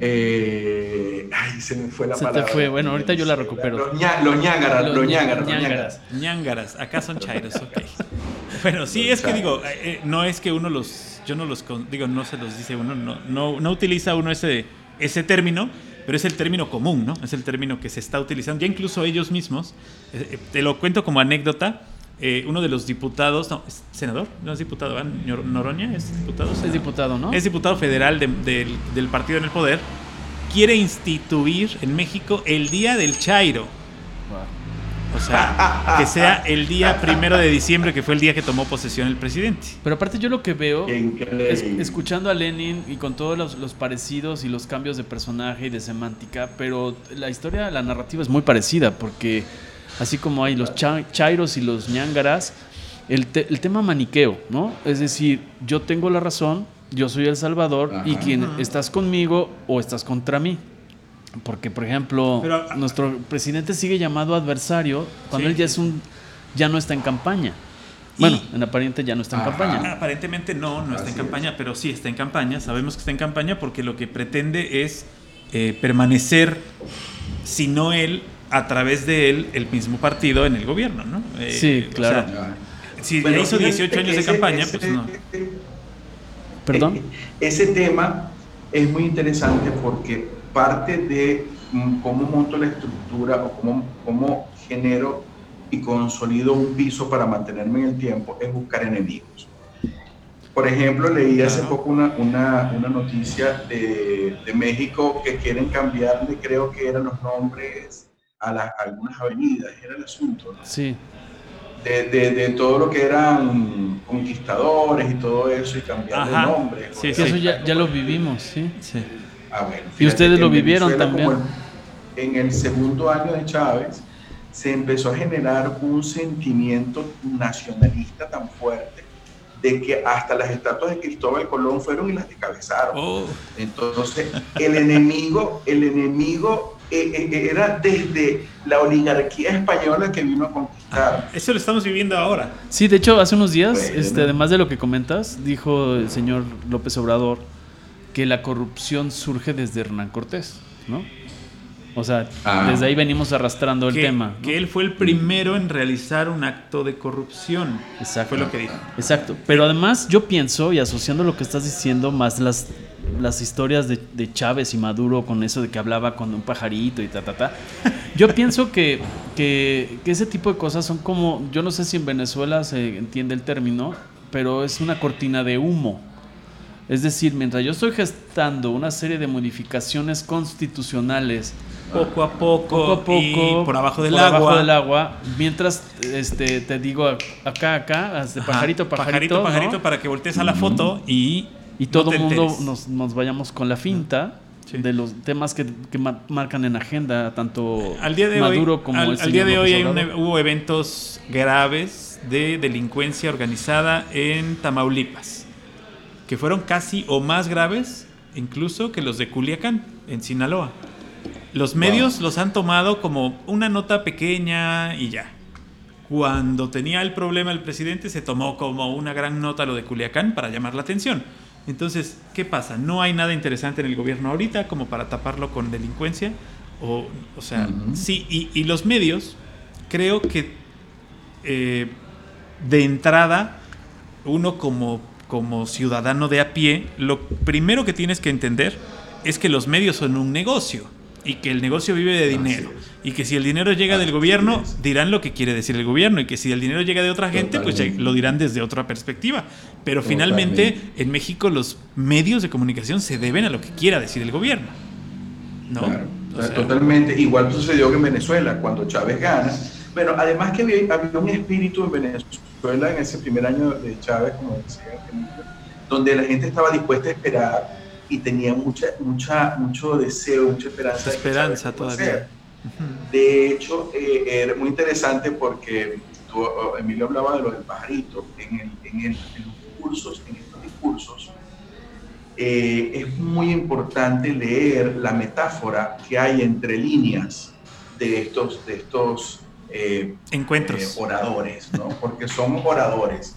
Eh, ay, se me fue la Se te palabra. fue, bueno, ahorita yo la recupero. Los, ña- los ñágaras, los, Los los ñágaras. ñágaras. ñángaras, acá son chairos, ok. Bueno, sí, es que digo, eh, no es que uno los, yo no los, digo, no se los dice uno, no, no, no utiliza uno ese, ese término, pero es el término común, ¿no? Es el término que se está utilizando, ya incluso ellos mismos, eh, eh, te lo cuento como anécdota, eh, uno de los diputados, no, ¿es senador, no es diputado. Ñor- Noroña es diputado. Es diputado, ¿no? Es diputado federal de- del, del partido en el poder, quiere instituir en México el Día del Chairo. Wow. O sea, que sea el día primero de diciembre, que fue el día que tomó posesión el presidente. Pero aparte yo lo que veo, es- escuchando a Lenin y con todos los, los parecidos y los cambios de personaje y de semántica, pero la historia, la narrativa es muy parecida, porque así como hay los cha- chairos y los ñángaras, el, te- el tema maniqueo, ¿no? Es decir, yo tengo la razón, yo soy el salvador y Ajá. quien estás conmigo o estás contra mí. Porque, por ejemplo, Pero- nuestro presidente sigue llamado adversario cuando Sí, él ya es un ya no está en campaña. Y- Bueno, en aparente ya no está en Ajá. campaña. Aparentemente no, no está en campaña, pero sí está en campaña. Sabemos que está en campaña porque lo que pretende es eh, permanecer, si no él, a través de él, el mismo partido en el gobierno, ¿no? Eh, Sí, o claro. sea, si Bueno, ya hizo fíjate 18 años de campaña, ese- pues no. Perdón. Ese tema es muy interesante porque parte de mm, cómo monto la estructura o cómo, cómo genero y consolido un piso para mantenerme en el tiempo es buscar enemigos. Por ejemplo, leí hace poco una, una, una noticia de, de México que quieren cambiarle, creo que eran los nombres a, las a algunas avenidas, era el asunto, ¿no? Sí. de, de, de todo lo que eran conquistadores y todo eso y cambiarle Ajá. nombre. Sí, sí. eso ya, ya lo vivimos, sí. Sí. Ah, bueno, Y ustedes lo en vivieron Venezuela, también. el- en el segundo año de Chávez se empezó a generar un sentimiento nacionalista tan fuerte de que hasta las estatuas de Cristóbal Colón fueron y las descabezaron. Oh, Entonces, el enemigo, el enemigo era desde la oligarquía española que vino a conquistar. eso lo estamos viviendo ahora. Sí, de hecho, hace unos días, Bueno. este, además de lo que comentas, dijo el señor López Obrador que la corrupción surge desde Hernán Cortés, ¿no? O sea, Ah. desde ahí venimos arrastrando el que, tema. ¿no? que él fue el primero en realizar un acto de corrupción. Exacto. Fue lo que dijo. Exacto. Pero además yo pienso, y asociando lo que estás diciendo, más las, las historias de, de Chávez y Maduro con eso de que hablaba con un pajarito y ta, ta, ta. Yo pienso que, que, que ese tipo de cosas son como, yo no sé si en Venezuela se entiende el término, pero es una cortina de humo. Es decir, mientras yo estoy gestando una serie de modificaciones constitucionales Poco a poco, poco a poco y por abajo del por agua. abajo del agua mientras este te digo acá acá pajarito pajarito pajarito, ¿no? pajarito, para que voltees a la foto y y todo el mundo nos, nos vayamos con la finta Sí. de los temas que, que ma- marcan en agenda tanto al día de Maduro hoy, como al, el al día señor de hoy hay un- hubo eventos graves de delincuencia organizada en Tamaulipas, que fueron casi o más graves incluso que los de Culiacán, en Sinaloa. Los medios los han tomado como una nota pequeña y ya. Cuando tenía el problema el presidente se tomó como una gran nota lo de Culiacán para llamar la atención. Entonces, ¿qué pasa? No hay nada interesante en el gobierno ahorita como para taparlo con delincuencia. O, o sea, sí, y, y los medios, creo que eh, de entrada, uno como, como ciudadano de a pie, lo primero que tienes que entender es que los medios son un negocio. Y que el negocio vive de dinero. Y que si el dinero llega del gobierno, dirán lo que quiere decir el gobierno. Y que si el dinero llega de otra gente, pues Totalmente. lo dirán desde otra perspectiva. Pero Totalmente. finalmente, en México, los medios de comunicación se deben a lo que quiera decir el gobierno. ¿No? Claro, O sea, totalmente. Igual sucedió que en Venezuela, cuando Chávez gana. Bueno, además que había, había un espíritu en Venezuela en ese primer año de Chávez, como decía donde la gente estaba dispuesta a esperar y tenía mucha, mucha, mucho deseo, mucha esperanza. de Esperanza a todavía. ser. De hecho, eh, era muy interesante porque tú, oh, Emilio hablaba de lo del pajarito. En, el- en el- en los discursos, en estos discursos, eh, es muy importante leer la metáfora que hay entre líneas de estos, de estos eh, Encuentros. eh, oradores, ¿no? Porque son oradores.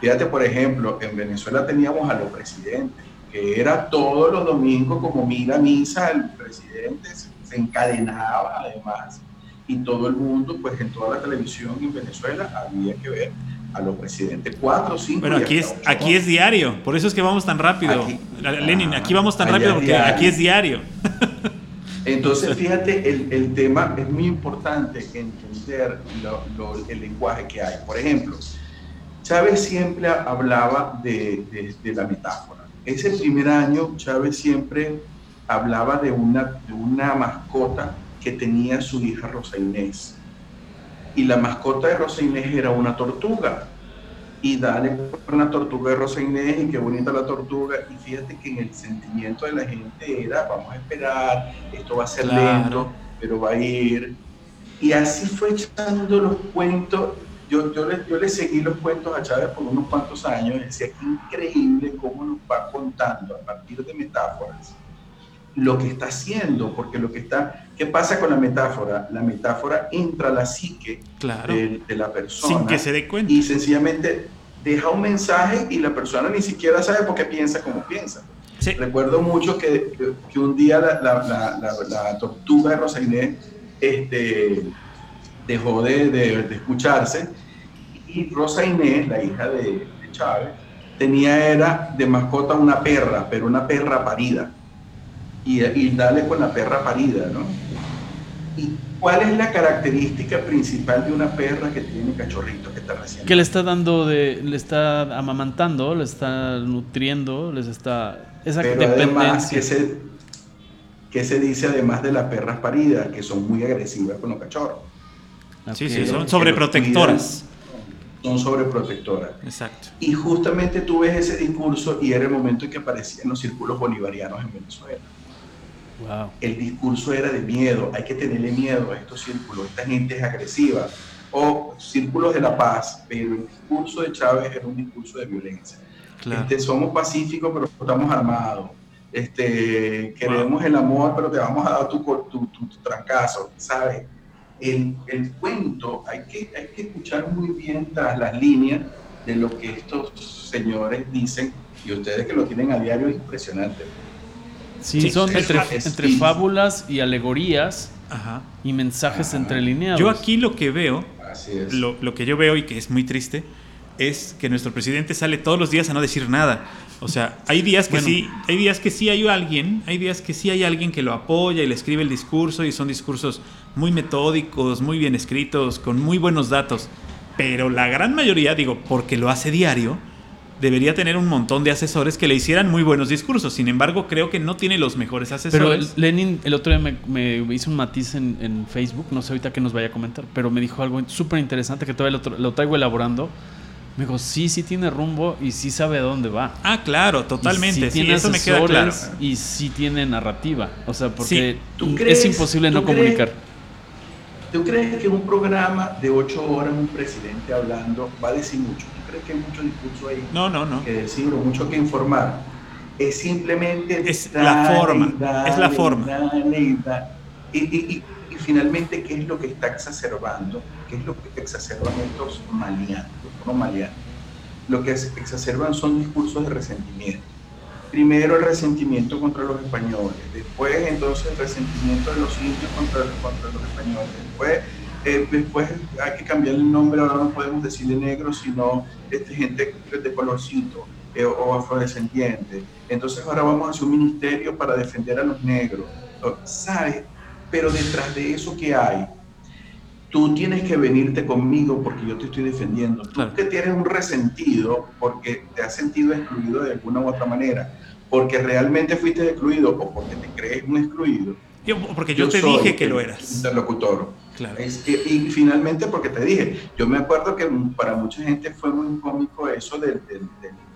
Fíjate, por ejemplo, en Venezuela teníamos a los presidentes, que era todos los domingos como mira misa, el presidente se, se encadenaba además, y todo el mundo, pues en toda la televisión en Venezuela había que ver a los presidentes, cuatro, cinco. Bueno, y aquí es, aquí es diario, por eso es que vamos tan rápido. Aquí- Lenin, aquí vamos tan rápido porque diario. aquí es diario. Entonces, fíjate, el, el tema es muy importante entender lo- lo- el lenguaje que hay. Por ejemplo, Chávez siempre hablaba de, de- de la metáfora. Ese primer año, Chávez siempre hablaba de una, de una mascota que tenía su hija Rosa Inés. Y la mascota de Rosa Inés era una tortuga. Y dale una tortuga de Rosa Inés y qué bonita la tortuga. Y fíjate que en el sentimiento de la gente era, vamos a esperar, esto va a ser Claro. lento, pero va a ir. Y así fue echando los cuentos. Yo, yo, le, yo le seguí los cuentos a Chávez por unos cuantos años y decía que increíble cómo nos va contando a partir de metáforas lo que está haciendo, porque lo que está, ¿qué pasa con la metáfora? La metáfora entra a la psique Claro. de, de la persona Sin que se dé cuenta. y sencillamente deja un mensaje y la persona ni siquiera sabe por qué piensa como piensa. Sí. Recuerdo mucho que, que- que un día la, la- la- la- la tortuga de Rosa Inés este, dejó de, de- de escucharse y Rosa Inés, la hija de, de Chávez, tenía era de mascota una perra, pero una perra parida. Y, y dale con la perra parida, ¿no? ¿Y cuál es la característica principal de una perra que tiene cachorritos que está recién? ¿Qué le está dando de. le está amamantando, le está nutriendo, les está. Esa Pero además, dependencia. ¿qué se, qué se dice además de las perras paridas? Que son muy agresivas con los cachorros. Sí, sí, son sobreprotectoras. Son sobreprotectoras. Exacto. Y justamente tú ves ese discurso y era el momento en que aparecían los círculos bolivarianos en Venezuela. Wow. El discurso era de miedo, hay que tenerle miedo a estos círculos, esta gente es agresiva. O círculos de la paz, pero el discurso de Chávez era un discurso de violencia. Claro. Este, somos pacíficos, pero estamos armados. Este, queremos el amor, pero te vamos a dar tu, tu, tu- tu trancazo, ¿sabes? El, el cuento hay que, hay que escuchar muy bien tras las líneas de lo que estos señores dicen y ustedes que lo tienen a diario es impresionante. Sí, Sí, son entre, entre fábulas y alegorías Ajá. y mensajes Ah. entrelineados. Yo aquí lo que veo, Así es. lo, lo que yo veo y que es muy triste, es que nuestro presidente sale todos los días a no decir nada. O sea, hay días que Bueno. sí, hay días que sí hay alguien, hay días que sí hay alguien que lo apoya y le escribe el discurso y son discursos muy metódicos, muy bien escritos, con muy buenos datos. Pero la gran mayoría, digo, porque lo hace diario, debería tener un montón de asesores que le hicieran muy buenos discursos. Sin embargo, creo que no tiene los mejores Pero asesores. Lenin el otro día me, me hizo un matiz en, en Facebook, no sé ahorita qué nos vaya a comentar, pero me dijo algo súper interesante que todavía lo traigo elaborando. Me dijo, sí, sí tiene rumbo y sí sabe a dónde va. ah, claro, Y totalmente. sí Sí, tiene eso me queda claro. Y sí tiene narrativa. O sea, porque Sí. ¿Tú es crees- imposible tú no crees- comunicar. ¿Tú crees que un programa de ocho horas, un presidente hablando, va a decir mucho? ¿Tú crees que hay mucho discurso ahí No, no, no. que decir o mucho que informar? Es simplemente... Es la forma, es la forma. dale y dale. Y, y- y- y finalmente, ¿qué es lo que está exacerbando? ¿Qué es lo que exacerban estos maleantes? No maleantes. Lo que exacerban son discursos de resentimiento. Primero el resentimiento contra los españoles, después entonces el resentimiento de los indios contra, contra los españoles, después, eh, después hay que cambiar el nombre, ahora no podemos decirle negro, sino este, gente de colorcito eh, o afrodescendiente. Entonces ahora vamos a hacer un ministerio para defender a los negros. ¿Sabes? pero detrás de eso que hay, tú tienes que venirte conmigo porque yo te estoy defendiendo. Tú que tienes un resentido porque te has sentido excluido de alguna u otra manera, porque realmente fuiste excluido o porque te crees un excluido. Yo, porque yo, te dije que lo eras. Interlocutor. Claro. y finalmente porque te dije, yo me acuerdo que para mucha gente fue muy cómico eso del, del,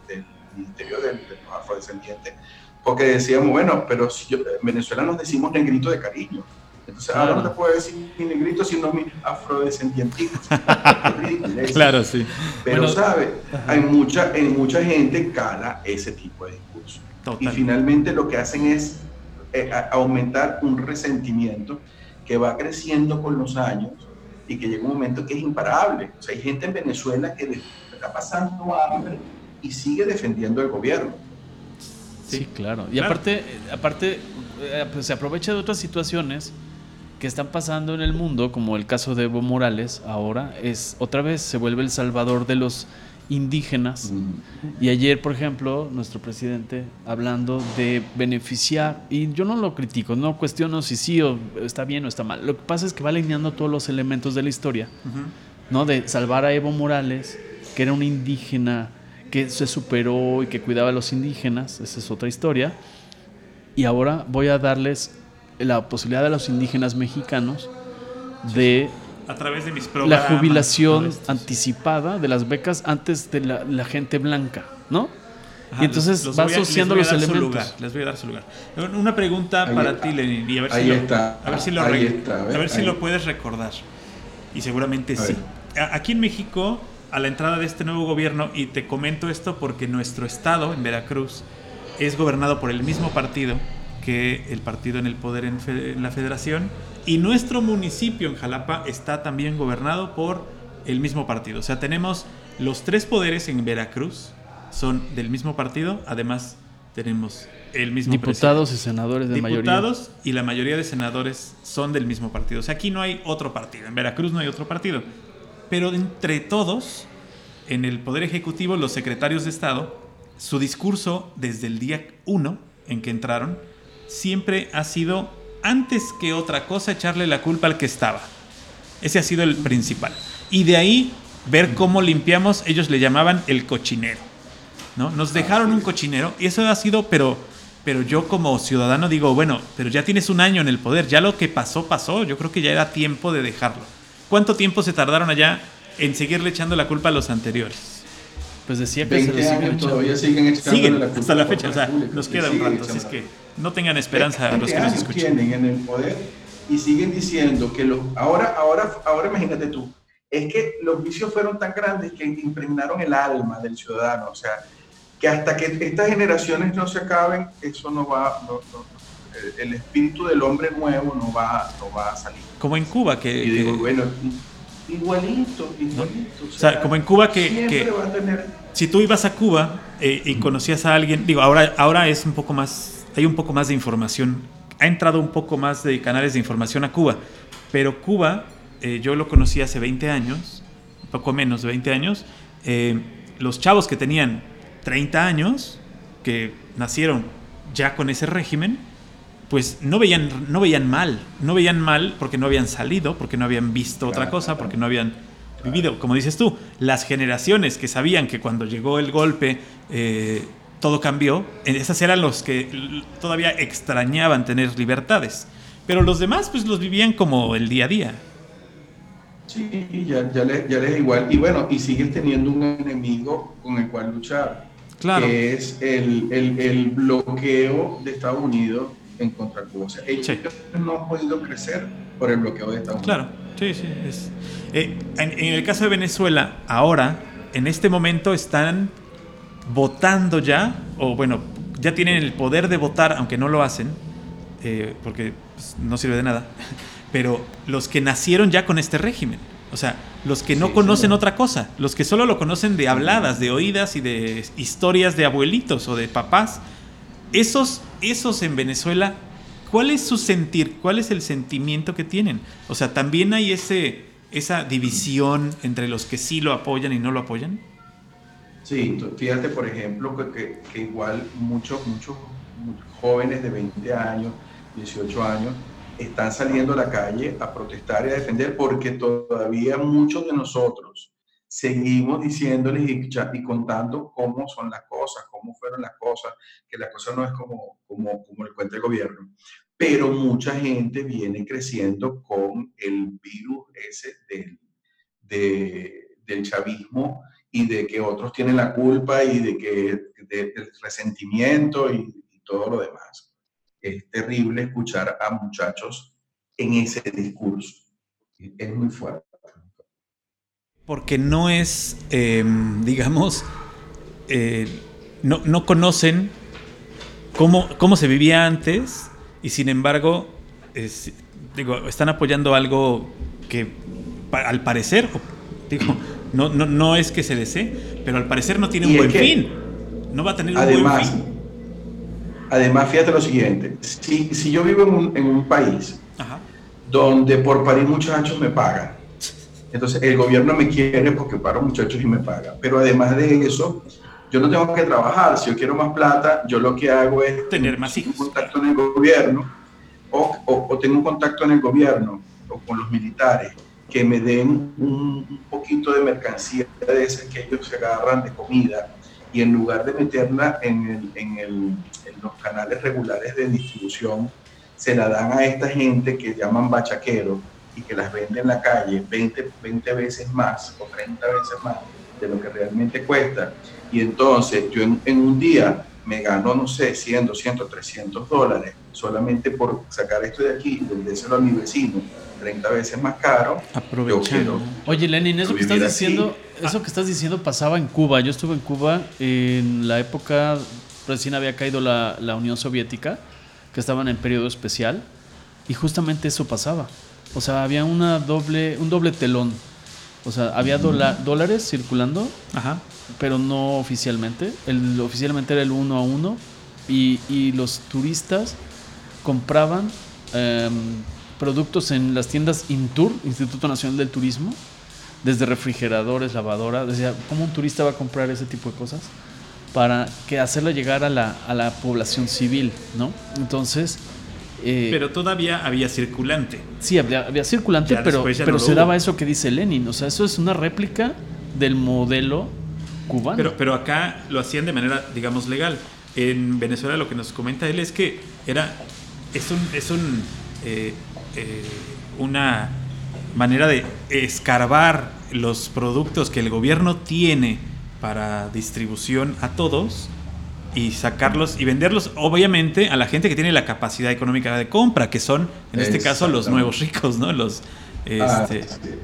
del, Ministerio de, los Afrodescendientes, porque decíamos, bueno, pero si yo, en Venezuela nos decimos negrito de cariño. Entonces ahora no te puedo decir mi negrito, sino mi afrodescendientito. claro, sí. Pero, ¿sabes? Hay mucha, en mucha gente cala ese tipo de discurso. Y finalmente lo que hacen es eh, aumentar un resentimiento que va creciendo con los años y que llega un momento que es imparable. O sea, hay gente en Venezuela que está pasando hambre y sigue defendiendo el gobierno. Sí, claro. Y aparte, aparte eh, pues se aprovecha de otras situaciones que están pasando en el mundo, como el caso de Evo Morales ahora, es otra vez se vuelve el salvador de los indígenas. Y ayer, por ejemplo, nuestro presidente hablando de beneficiar, y yo no lo critico, no cuestiono si sí o está bien o está mal. Lo que pasa es que va alineando todos los elementos de la historia, ¿no? De salvar a Evo Morales, que era un indígena que se superó y que cuidaba a los indígenas, esa es otra historia. Y ahora voy a darles la posibilidad a los indígenas mexicanos de a través de mis La jubilación anticipada de las becas antes de la, gente blanca, ¿no? y entonces va asociando los elementos. les voy a dar su lugar. Una pregunta para ti, Lenin, y a ver si, lo, está, a ver si lo, a ver, si lo puedes recordar. Y seguramente sí. Aquí en México, a la entrada de este nuevo gobierno, y te comento esto porque nuestro estado, en Veracruz, es gobernado por el mismo partido que el partido en el poder en la federación y nuestro municipio en Jalapa está también gobernado por el mismo partido. O sea, tenemos los tres poderes en Veracruz, son del mismo partido. Además, tenemos el mismo Diputados y senadores de mayoría. Diputados y la mayoría de senadores son del mismo partido. O sea, aquí no hay otro partido. En Veracruz no hay otro partido. Pero entre todos, en el Poder Ejecutivo, los secretarios de Estado, su discurso desde el día uno en que entraron, siempre ha sido antes que otra cosa, echarle la culpa al que estaba. Ese ha sido el principal. Y de ahí ver cómo limpiamos, ellos le llamaban el cochinero. ¿no? Nos dejaron un cochinero y eso ha sido, pero, pero yo como ciudadano digo, bueno, pero ya tienes un año en el poder, ya lo que pasó, pasó, yo creo que ya era tiempo de dejarlo. ¿Cuánto tiempo se tardaron allá en seguirle echando la culpa a los anteriores? Pues decía que se lo siguen todavía siguen echando la culpa hasta la fecha, o sea, nos queda un rato, así es que no tengan esperanza los que nos escuchan. Tienen en el poder y siguen diciendo que los, ahora, ahora, ahora imagínate tú, es que los vicios fueron tan grandes que impregnaron el alma del ciudadano, o sea, que hasta que estas generaciones no se acaben, eso no va, el espíritu del hombre nuevo no va, no va a salir. Como en Cuba, que... Y digo, bueno, igualito, igualito. O sea, como en Cuba que... que Si tú ibas a Cuba eh, y conocías a alguien, digo, ahora, ahora es un poco más hay un poco más de información, ha entrado un poco más de canales de información a Cuba, pero Cuba, eh, yo lo conocí hace 20 años, poco menos de 20 años, eh, los chavos que tenían 30 años, que nacieron ya con ese régimen, pues no veían, no veían mal, no veían mal porque no habían salido, porque no habían visto otra cosa, porque no habían vivido, como dices tú, las generaciones que sabían que cuando llegó el golpe eh, todo cambió. Esas eran los que todavía extrañaban tener libertades. Pero los demás, pues los vivían como el día a día. Sí, ya, ya, les, ya es igual. Y bueno, y siguen teniendo un enemigo con el cual luchar. Claro. Que es el, el, el bloqueo de Estados Unidos en contra de Cuba. O sea, ellos no han podido crecer por el bloqueo de Estados Unidos. Claro, sí, sí. Eh, en, en el caso de Venezuela, ahora, en este momento están votando ya, o bueno, ya tienen el poder de votar, aunque no lo hacen, eh, porque pues, no sirve de nada, pero los que nacieron ya con este régimen. O sea, los que no conocen otra cosa, los que solo lo conocen de habladas, de oídas y de historias de abuelitos o de papás, esos, esos en Venezuela, ¿cuál es su sentir? ¿Cuál es el sentimiento que tienen? O sea, también hay ese, esa división entre los que sí lo apoyan y no lo apoyan. Sí, fíjate, por ejemplo, que, igual muchos, muchos, jóvenes de 20 años, 18 años, están saliendo a la calle a protestar y a defender porque todavía muchos de nosotros seguimos diciéndoles y, y, contando cómo son las cosas, cómo fueron las cosas, que la cosa no es como, como, como el cuenta el gobierno. Pero mucha gente viene creciendo con el virus ese del, del chavismo y de que otros tienen la culpa y de que del resentimiento y, y todo lo demás. Es terrible escuchar a muchachos en ese discurso. Es muy fuerte. Porque no es, eh, digamos, eh, no, no, conocen cómo, cómo, se vivía antes y sin embargo es, digo, están apoyando algo que al parecer, digo, no, no, no es que se desee, pero al parecer no tiene un buen fin. No va a tener un además, buen fin. Además, fíjate lo siguiente, si, si yo vivo en un, en un país Ajá. donde por parir muchachos me pagan, entonces el gobierno me quiere porque paro muchachos y me paga. Pero además de eso, yo no tengo que trabajar. Si yo quiero más plata, yo lo que hago es tener más hijos. un contacto en el gobierno o, o, o, tengo un contacto en el gobierno o con los militares que me den un, poquito de mercancía de esas que ellos se agarran de comida y en lugar de meterla en, en, los canales regulares de distribución, se la dan a esta gente que llaman bachaqueros y que las vende en la calle 20, 20 veces más o 30 veces más de lo que realmente cuesta. Y entonces yo en, en, un día me gano, no sé, 100, 200, 300 dólares solamente por sacar esto de aquí y vendérselo a mi vecino 30 veces más caro. Aprovechando. Oye, Lenin, eso que estás diciendo, así. eso que estás diciendo pasaba en Cuba. Yo estuve en Cuba en la época, recién había caído la, la Unión Soviética, que estaban en periodo especial, y justamente eso pasaba. O sea, había una doble, un doble telón. O sea, había dola, dólares circulando, Ajá. pero no oficialmente. El, oficialmente era el uno a uno. Y, y los turistas compraban eh, productos en las tiendas Intur, Instituto Nacional del Turismo, desde refrigeradores, lavadoras. Decía, ¿cómo un turista va a comprar ese tipo de cosas? Para que hacerla llegar a la, a la población civil, ¿no? Entonces. Eh, pero todavía había circulante. Sí, había, había circulante, ya pero, pero no se daba eso que dice Lenin. O sea, eso es una réplica del modelo cubano. Pero, pero acá lo hacían de manera, digamos, legal. En Venezuela lo que nos comenta él es que era. Es un. Es un eh, eh, una manera de escarbar los productos que el gobierno tiene para distribución a todos y sacarlos y venderlos obviamente a la gente que tiene la capacidad económica de compra, que son en este caso los nuevos ricos, ¿no? Los este, ah,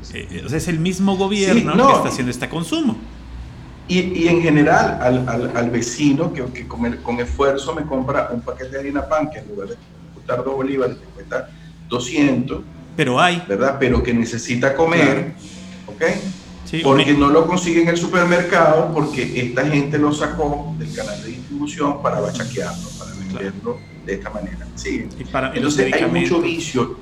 sí. Eh, o sea, es el mismo gobierno sí, no. que está haciendo este consumo. Y, y en general al, al, al vecino que, que con, el, con, esfuerzo me compra un paquete de harina pan que en lugar de costar dos bolívares te cuesta 200. Pero hay. ¿Verdad? Pero que necesita comer, ¿ok? Sí, porque no lo consigue en el supermercado porque esta gente lo sacó del canal de distribución para bachaquearlo, para venderlo claro. de esta manera. Sí. Y para Entonces hay mucho vicio,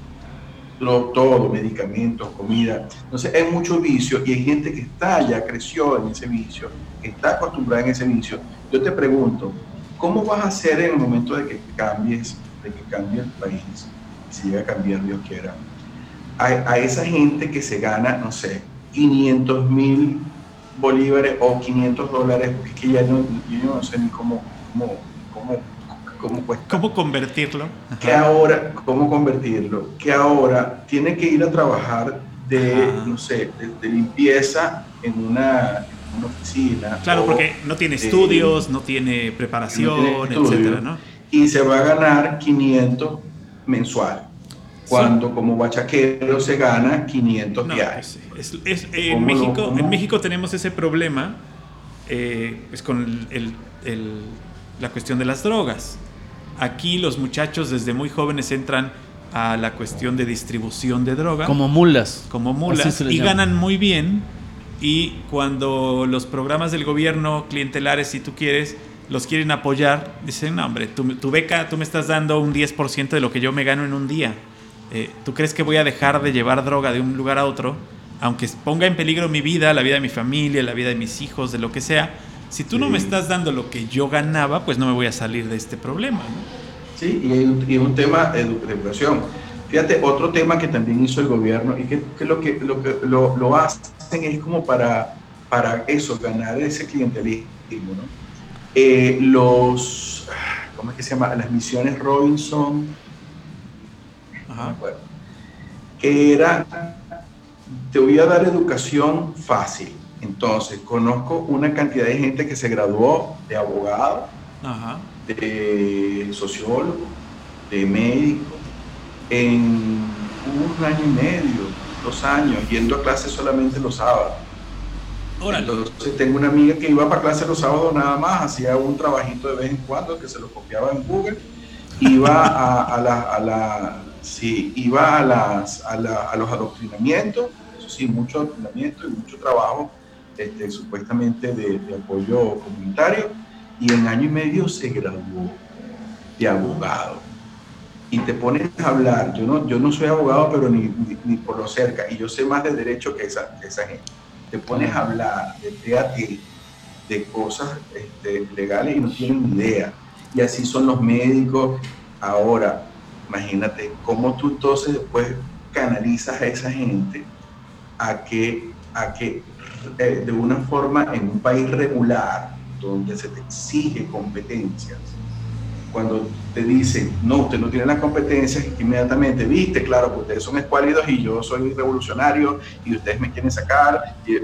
todo, medicamentos, comida. Entonces hay mucho vicio y hay gente que está ya creció en ese vicio, que está acostumbrada en ese vicio. Yo te pregunto, ¿cómo vas a hacer en el momento de que cambies, de que cambie el país? si llega a cambiar, Dios quiera, a, a, esa gente que se gana, no sé, 500 mil bolívares o 500 dólares, porque es que ya no, yo no sé ni cómo, cómo, cómo, cómo cuesta. ¿Cómo convertirlo? Ajá. Que ahora, ¿cómo convertirlo? Que ahora tiene que ir a trabajar de, Ajá. no sé, de, de, limpieza en una, en una oficina. Claro, porque no tiene estudios, no tiene preparación, no tiene etcétera, ¿no? Y se va a ganar 500 mensual. Cuando sí. como bachaquero se gana 500 no, diarios. Es, es, eh, en, México, en México tenemos ese problema eh, es con el, el, la cuestión de las drogas. Aquí los muchachos desde muy jóvenes entran a la cuestión de distribución de droga. Como mulas. Como mulas. Y llama. ganan muy bien. Y cuando los programas del gobierno clientelares, si tú quieres, los quieren apoyar, dicen, no, hombre, tu, tu, beca, tú me estás dando un 10% de lo que yo me gano en un día. Eh, ¿Tú crees que voy a dejar de llevar droga de un lugar a otro? Aunque ponga en peligro mi vida, la vida de mi familia, la vida de mis hijos, de lo que sea. Si tú sí. no me estás dando lo que yo ganaba, pues no me voy a salir de este problema. ¿no? Sí, y es un, y un tema de educación. Fíjate, otro tema que también hizo el gobierno y que, lo que, lo, que lo, lo, hacen es como para, para eso, ganar ese clientelismo. ¿no? Eh, los, ¿cómo es que se llama? Las misiones Robinson, Ajá. No me acuerdo, que era, te voy a dar educación fácil. Entonces, conozco una cantidad de gente que se graduó de abogado, Ajá. de sociólogo, de médico, en un año y medio, dos años, yendo a clase solamente los sábados. Entonces tengo una amiga que iba para clase los sábados nada más, hacía un trabajito de vez en cuando que se lo copiaba en Google, iba a, a iba a, los adoctrinamientos, eso sí, mucho adoctrinamiento y mucho trabajo este, supuestamente de, apoyo comunitario, y en año y medio se graduó de abogado. Y te pones a hablar, yo no, yo no soy abogado, pero ni, por lo cerca, y yo sé más de derecho que esa gente. Te pones a hablar de a de cosas este, legales y no tienen idea. Y así son los médicos. Ahora, imagínate cómo tú entonces después canalizas a esa gente a que, a que eh, de una forma en un país regular, donde se te exige competencias, cuando te dicen, no, usted no tiene las competencias, inmediatamente, viste, claro, pues ustedes son escuálidos y yo soy revolucionario y ustedes me quieren sacar. Y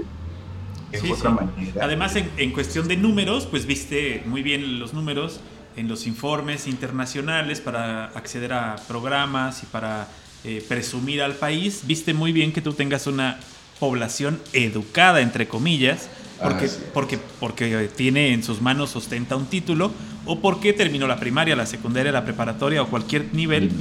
es otra manera. Además, en, cuestión de números, pues viste muy bien los números en los informes internacionales para acceder a programas y para eh, presumir al país. Viste muy bien que tú tengas una población educada, entre comillas, porque, ah, porque, porque tiene en sus manos, ostenta un título, o porque terminó la primaria, la secundaria, la preparatoria o cualquier nivel,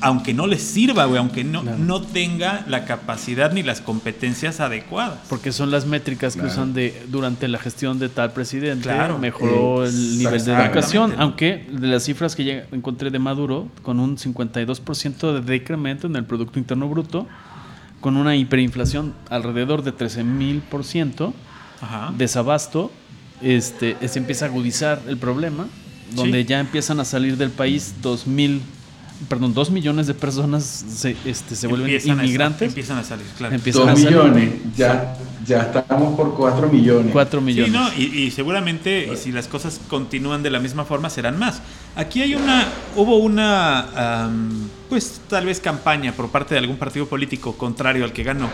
aunque no le sirva, güey, aunque no, no tenga la capacidad ni las competencias adecuadas. Porque son las métricas que usan de, durante la gestión de tal presidente. Claro. Mejoró el nivel de educación, aunque de las cifras que encontré de Maduro, con un 52% de decremento en el Producto Interno Bruto, con una hiperinflación alrededor de 13 mil por ciento desabasto, este, se empieza a agudizar el problema, donde ya empiezan a salir del país dos mil perdón, dos millones de personas se, este, se vuelven inmigrantes. empiezan a salir, claro. dos millones, ya, ya estamos por cuatro millones. Cuatro millones. y, seguramente, y si las cosas continúan de la misma forma, serán más. Aquí hay una, hubo una, pues tal vez campaña por parte de algún partido político contrario al que ganó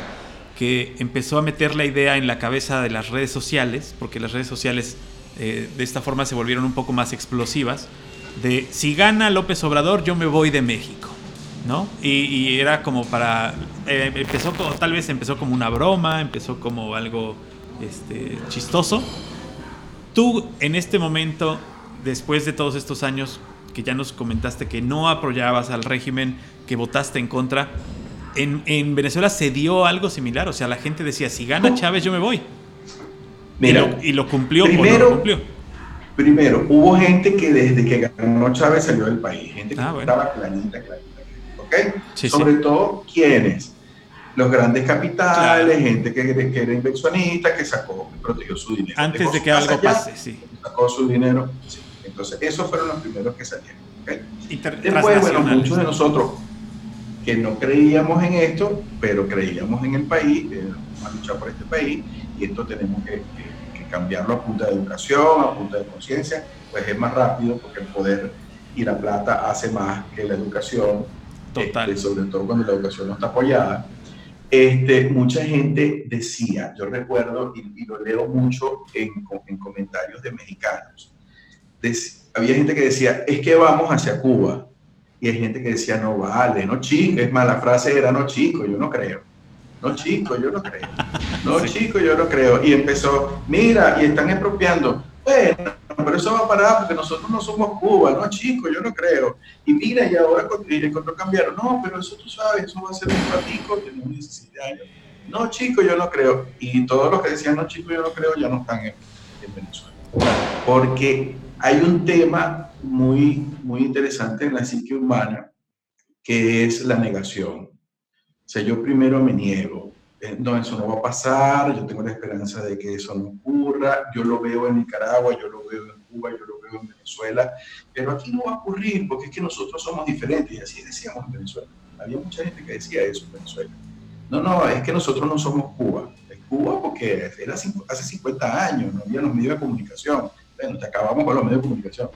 que empezó a meter la idea en la cabeza de las redes sociales, porque las redes sociales eh, de esta forma se volvieron un poco más explosivas, de si gana López Obrador yo me voy de México, ¿no? Y, era como para, eh, empezó como, tal vez empezó como una broma, empezó como algo este, chistoso. Tú en este momento, después de todos estos años que ya nos comentaste que no apoyabas al régimen, que votaste en contra, en, Venezuela se dio algo similar. O sea, la gente decía, si gana Chávez, yo me voy. Y, lo, cumplió primero, o no lo cumplió. Primero, hubo gente que desde que ganó Chávez salió del país. Gente que ah, estaba clarita, clarita. ¿Ok? Sobre todo, ¿quiénes? Los grandes capitales, gente que, que, era inversionista, que sacó, protegió su dinero. Antes de que algo pase, sí. Sacó su dinero. Entonces, esos fueron los primeros que salieron. ¿okay? Después, bueno, muchos de nosotros que no creíamos en esto, pero creíamos en el país, eh, vamos a luchar por este país y esto tenemos que, cambiarlo a punta de educación, a punta de conciencia, pues es más rápido porque el poder y la plata hace más que la educación, Total. Este, sobre todo cuando la educación no está apoyada. Este, mucha gente decía, yo recuerdo y, lo leo mucho en, en comentarios de mexicanos, había gente que decía, es que vamos hacia Cuba, y hay gente que decía, no vale, no chico, es más, la frase era, no chico, yo no creo. No chico, yo no creo. No chico, yo no creo. Y empezó, mira, y están expropiando. Bueno, pero eso va a parar porque nosotros no somos Cuba, no chico, yo no creo. Y mira, y ahora cuando cambiaron, no, pero eso tú sabes, eso va a ser un ratico, tenemos 17 años. No, chico, yo no creo. Y todos los que decían, no, chico, yo no creo, ya no están en, en Venezuela. Porque hay un tema muy, muy interesante en la psique humana que es la negación. Sea, yo primero me niego. Eh, no, eso no va a pasar, yo tengo la esperanza de que eso no ocurra, yo lo veo en Nicaragua, yo lo veo en Cuba, yo lo veo en Venezuela, pero aquí no va a ocurrir porque es que nosotros somos diferentes y así decíamos en Venezuela. Había mucha gente que decía eso en Venezuela. No, no, es que nosotros no somos Cuba. Es Cuba porque era hace 50 años, no había los medios de comunicación. Bueno, acabamos con los medios de comunicación.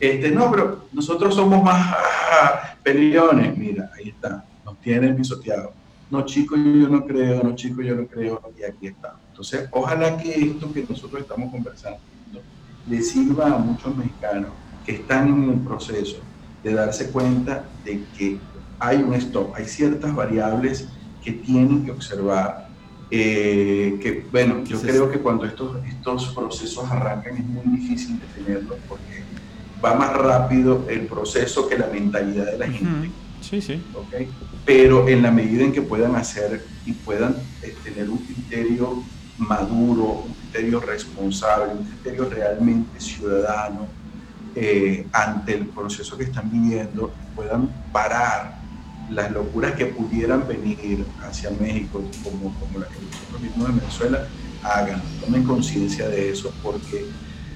Este, no, pero nosotros somos más ah, peliones. Mira, ahí está, nos tienen pisoteados. No, chicos, yo no creo, no, chicos, yo no creo, y aquí está. Entonces, ojalá que esto que nosotros estamos conversando le sirva a muchos mexicanos que están en el proceso de darse cuenta de que hay un stop, hay ciertas variables que tienen que observar. Eh, que bueno, yo creo que cuando estos, estos procesos arrancan es muy difícil detenerlos porque va más rápido el proceso que la mentalidad de la gente. Sí, sí. ¿okay? Pero en la medida en que puedan hacer y puedan eh, tener un criterio maduro, un criterio responsable, un criterio realmente ciudadano eh, ante el proceso que están viviendo, puedan parar las locuras que pudieran venir hacia México, como, como las que nosotros vivimos en Venezuela, hagan, tomen conciencia de eso, porque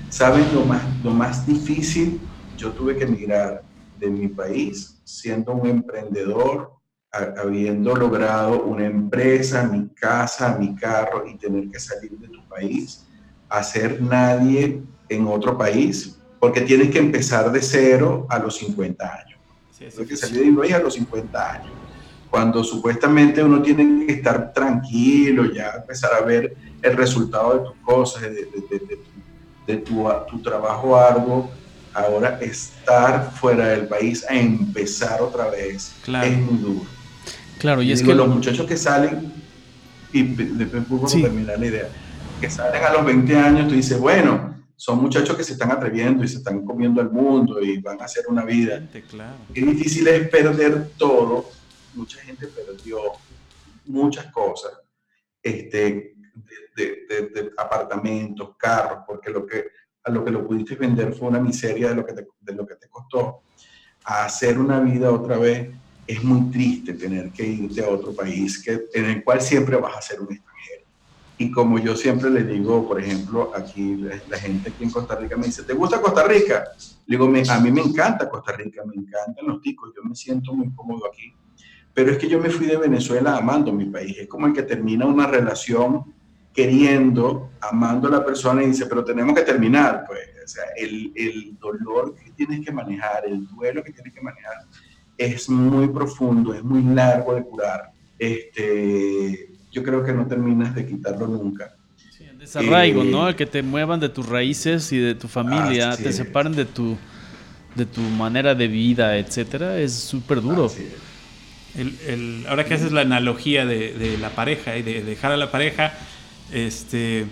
saben lo más, lo más difícil, yo tuve que emigrar de mi país siendo un emprendedor, habiendo logrado una empresa, mi casa, mi carro y tener que salir de tu país, a ser nadie en otro país, porque tienes que empezar de cero a los 50 años. tienes que salir de país a los 50 años. Cuando supuestamente uno tiene que estar tranquilo, ya empezar a ver el resultado de tus cosas, de, tu, tu trabajo arduo, ahora estar fuera del país a empezar otra vez es muy duro. Claro, y, es que los muchachos que salen, y después puedo terminar la idea, que salen a los 20 años, tú dices, bueno, son muchachos que se están atreviendo y se están comiendo el mundo y van a hacer una vida. Claro. Qué difícil es perder todo. Mucha gente perdió muchas cosas, este, de, de, apartamentos, carros, porque lo que, a lo que lo pudiste vender fue una miseria de lo que te, de lo que te costó. A hacer una vida otra vez es muy triste tener que irte a otro país que, en el cual siempre vas a ser un extranjero. Y como yo siempre le digo, por ejemplo, aquí la, gente aquí en Costa Rica me dice, ¿te gusta Costa Rica? Le digo, a mí me encanta Costa Rica, me encantan los ticos, yo me siento muy cómodo aquí. Pero es que yo me fui de Venezuela amando mi país. Es como el que termina una relación queriendo, amando a la persona y dice, pero tenemos que terminar. Pues, o sea, el, el dolor que tienes que manejar, el duelo que tienes que manejar, es muy profundo, es muy largo de curar. Este, yo creo que no terminas de quitarlo nunca. Sí, el desarraigo, eh, ¿no? El que te muevan de tus raíces y de tu familia, te separen de tu, de tu manera de vida, etcétera, es súper duro. El, el, ahora que haces la analogía de, de, la pareja y de dejar a la pareja, este,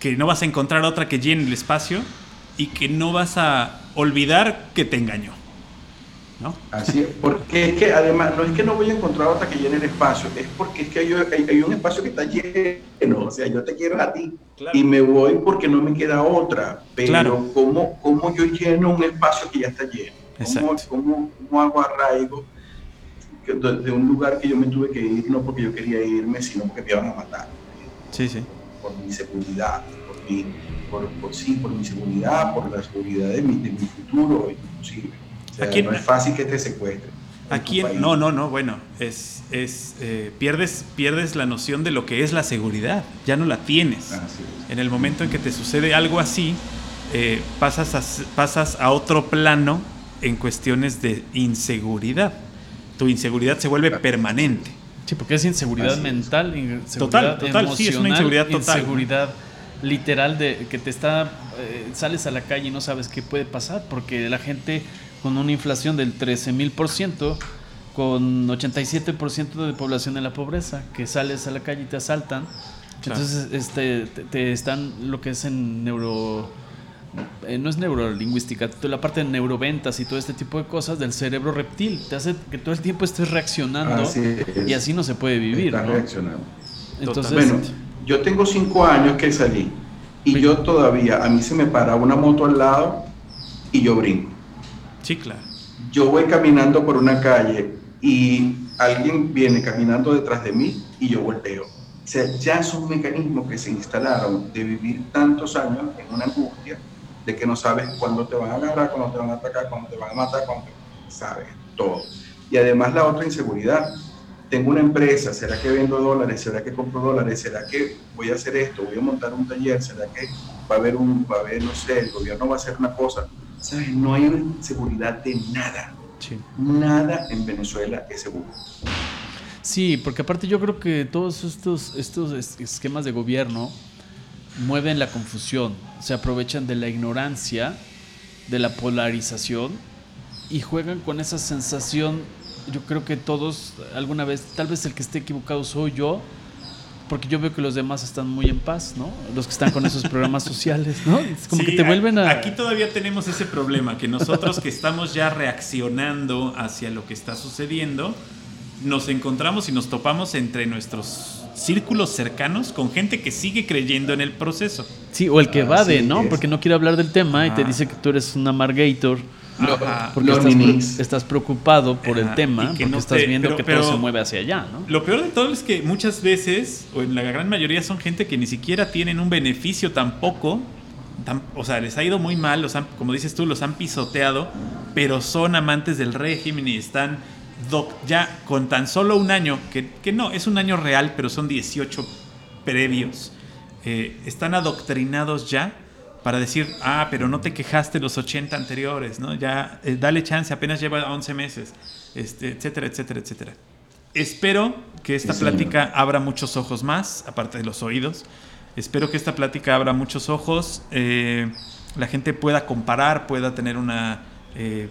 que no vas a encontrar otra que llene el espacio y que no vas a olvidar que te engañó. Así es, porque es que además no es que no voy a encontrar otra que llene el espacio, es porque es que hay, hay, un espacio que está lleno, o sea, yo te quiero a ti y me voy porque no me queda otra, pero claro. ¿cómo, ¿cómo, yo lleno un espacio que ya está lleno? ¿Cómo, cómo, cómo hago arraigo de, un lugar que yo me tuve que ir, no porque yo quería irme, sino porque me iban a matar? Sí, sí. Por mi seguridad, por mi, por, por, sí, por mi seguridad, por la seguridad de mi, de mi futuro, inclusive aquí, no es fácil que te secuestre. Aquí, no, no, no, bueno, es, es eh, pierdes, pierdes la noción de lo que es la seguridad, ya no la tienes. En el momento en que te sucede algo así, eh, pasas, a, pasas a otro plano en cuestiones de inseguridad. Tu inseguridad se vuelve permanente. Sí, porque es inseguridad mental, inseguridad total, total, sí, es una inseguridad total. Inseguridad literal de que te está, eh, sales a la calle y no sabes qué puede pasar, porque la gente con una inflación del 13.000%, con 87% de población en la pobreza, que sales a la calle y te asaltan. Entonces este, te, están lo que es en neuro... Eh, no es neurolingüística, la parte de neuroventas y todo este tipo de cosas del cerebro reptil te hace que todo el tiempo estés reaccionando y así no se puede vivir. ¿no? reaccionando. Entonces, bueno, yo tengo cinco años que salí y yo todavía, a mí se me para una moto al lado y yo brinco. Sí, claro. Yo voy caminando por una calle y alguien viene caminando detrás de mí y yo volteo. O sea, ya son mecanismos que se instalaron de vivir tantos años en una angustia de que no sabes cuándo te van a agarrar, cuándo te van a atacar, cuándo te van a matar, cuándo te... sabes todo. Y además la otra inseguridad. Tengo una empresa, ¿será que vendo dólares? ¿Será que compro dólares? ¿Será que voy a hacer esto? ¿Voy a montar un taller? ¿Será que va a haber un, va a haber, no sé, el gobierno va a hacer una cosa? ¿Sabes? No hay seguridad de nada. Nada en Venezuela es seguro. Sí, porque aparte yo creo que todos estos, estos esquemas de gobierno mueven la confusión, se aprovechan de la ignorancia, de la polarización y juegan con esa sensación. Yo creo que todos alguna vez, tal vez el que esté equivocado soy yo, porque yo veo que los demás están muy en paz, ¿no? Los que están con esos programas sociales, ¿no? Es como que te vuelven a... Aquí todavía tenemos ese problema, que nosotros que estamos ya reaccionando hacia lo que está sucediendo, nos encontramos y nos topamos entre nuestros círculos cercanos con gente que sigue creyendo en el proceso. Sí, o el que va de, ¿no? Porque no quiere hablar del tema y te dice que tú eres un amargator. porque estás, preocupado por el tema, que porque estás viendo que todo se mueve hacia allá, ¿no? Lo peor de todo es que muchas veces, o en la gran mayoría, son gente que ni siquiera tienen un beneficio tampoco. o sea, les ha ido muy mal, los como dices tú, los han pisoteado, pero son amantes del régimen y están ya con tan solo un año, que, no, es un año real, pero son 18 previos, eh, están adoctrinados ya para decir, ah, pero no te quejaste los 80 anteriores, ¿no? Ya, eh, dale chance, apenas lleva 11 meses, este, etcétera, etcétera, etcétera. Espero que esta plática abra muchos ojos más, aparte de los oídos. Espero que esta plática abra muchos ojos, eh, la gente pueda comparar, pueda tener una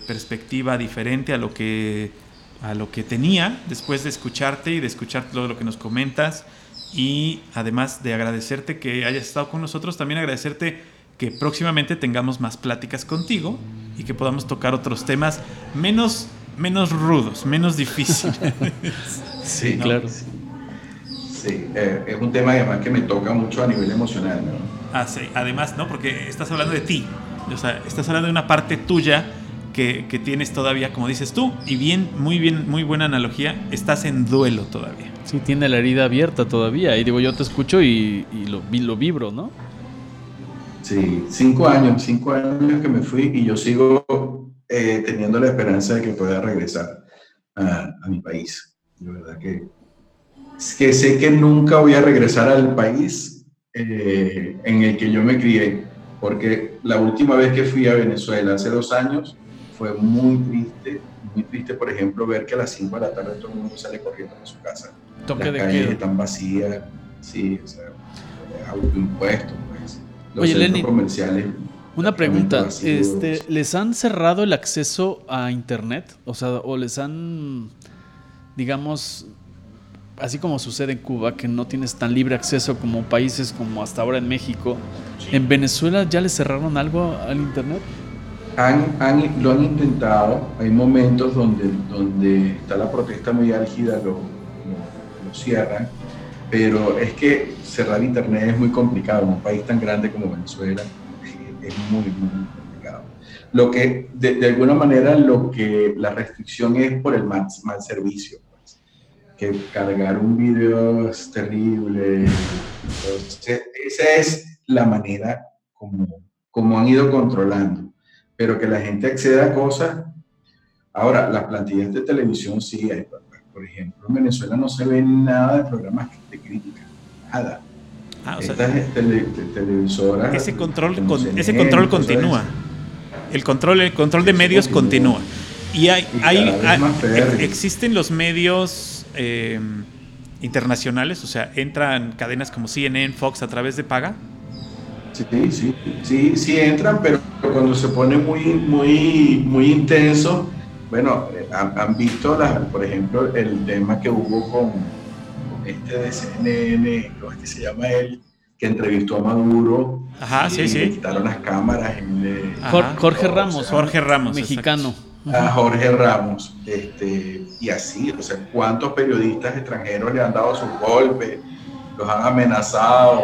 perspectiva diferente a lo que a lo que tenía después de escucharte y de escuchar todo lo que nos comentas y además de agradecerte que hayas estado con nosotros, también agradecerte que próximamente tengamos más pláticas contigo y que podamos tocar otros temas menos, menos rudos, menos difíciles. sí, claro. Sí, eh, es un tema además que me toca mucho a nivel emocional. ¿no? Ah, sí, además, ¿no? Porque estás hablando de ti, o sea, estás hablando de una parte tuya que, tienes todavía, como dices tú, y bien, muy bien, muy buena analogía, estás en duelo todavía. Sí, tiene la herida abierta todavía. Y digo, yo te escucho y, lo, lo vibro, ¿no? Sí, cinco años, cinco años que me fui y yo sigo eh, teniendo la esperanza de que pueda regresar a, mi país. De verdad que, que sé que nunca voy a regresar al país eh, en el que yo me crié, porque la última vez que fui a Venezuela, hace dos años, fue muy triste, muy triste, por ejemplo, ver que a las 5 de la tarde todo el mundo sale corriendo de su casa. Toque las de calles están vacías, sí, o sea, autoimpuestos, pues. Los Oye, Lenny, comerciales. Una pregunta, este, ¿les han cerrado el acceso a internet? O sea, o les han, digamos, así como sucede en Cuba, que no tienes tan libre acceso como países como hasta ahora en México, ¿en Venezuela ya les cerraron algo al internet? Han, lo han intentado, hay momentos donde, donde está la protesta muy álgida, lo, lo, cierran, pero es que cerrar Internet es muy complicado, en un país tan grande como Venezuela es muy, muy complicado. Lo que, de, alguna manera, lo que la restricción es por el mal, mal servicio, pues, que cargar un video es terrible, esa es la manera como, como han ido controlando pero que la gente acceda a cosas. Ahora, las plantillas de televisión sí hay. Por ejemplo, en Venezuela no se ve nada de programas de crítica, nada. Ah, o sea, televisoras. Ese control, ese control continúa. El control, el control de medios continúa. Y hay, hay, existen los medios eh, internacionales, o sea, entran cadenas como CNN, Fox a través de paga. Sí, sí, sí, sí entran, pero cuando se pone muy, muy, muy intenso, bueno, eh, han, visto, por ejemplo, el tema que hubo con, este de CNN, ¿cómo es que se llama él? Que entrevistó a Maduro. Ajá, sí, sí. Le quitaron las cámaras. Jorge Ramos. Jorge Ramos. Mexicano. A Jorge Ramos. Este, y así, o sea, ¿cuántos periodistas extranjeros le han dado sus golpes? Los han amenazado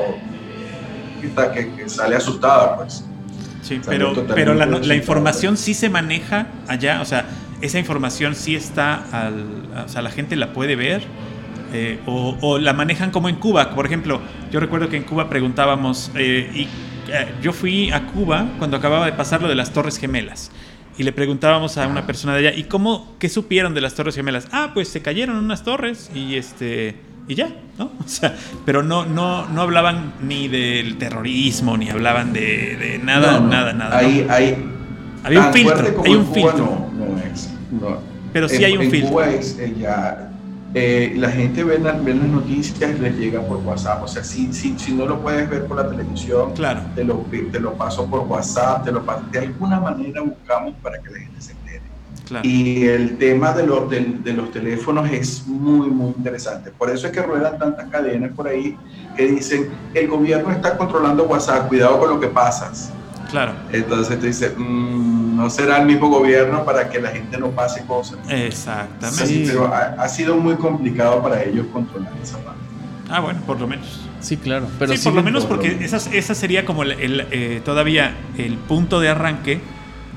que, sale asustada, pues. Sí, pero, pero la, información sí se maneja allá, o sea, esa información sí está, al, o sea, la gente la puede ver. Eh, o, la manejan como en Cuba. Por ejemplo, yo recuerdo que en Cuba preguntábamos, eh, y eh, yo fui a Cuba cuando acababa de pasar lo de las Torres Gemelas. y le preguntábamos a una persona de allá, ¿y cómo, qué supieron de las Torres Gemelas? Ah, pues se cayeron unas torres y este y ya, ¿no? O sea, pero no, no, no hablaban ni del terrorismo, ni hablaban de, nada, nada, nada. Hay, hay, Había un filtro, hay un filtro. No, no es, Pero sí hay un filtro. Cuba es, eh, ya, eh, la gente ve, las noticias, les llega por WhatsApp. O sea, si, si, si no lo puedes ver por la televisión, claro. te, lo, te lo paso por WhatsApp, te lo paso. De alguna manera buscamos para que la gente se y el tema de los, de, los teléfonos es muy, muy interesante. Por eso es que ruedan tantas cadenas por ahí que dicen, el gobierno está controlando WhatsApp, cuidado con lo que pasas. Claro. Entonces te dice, mm, no será el mismo gobierno para que la gente no pase cosas. Exactamente. pero ha, sido muy complicado para ellos controlar esa parte. Ah, bueno, por lo menos. Sí, claro. Pero sí, por lo menos porque esa sería como el, eh, todavía el punto de arranque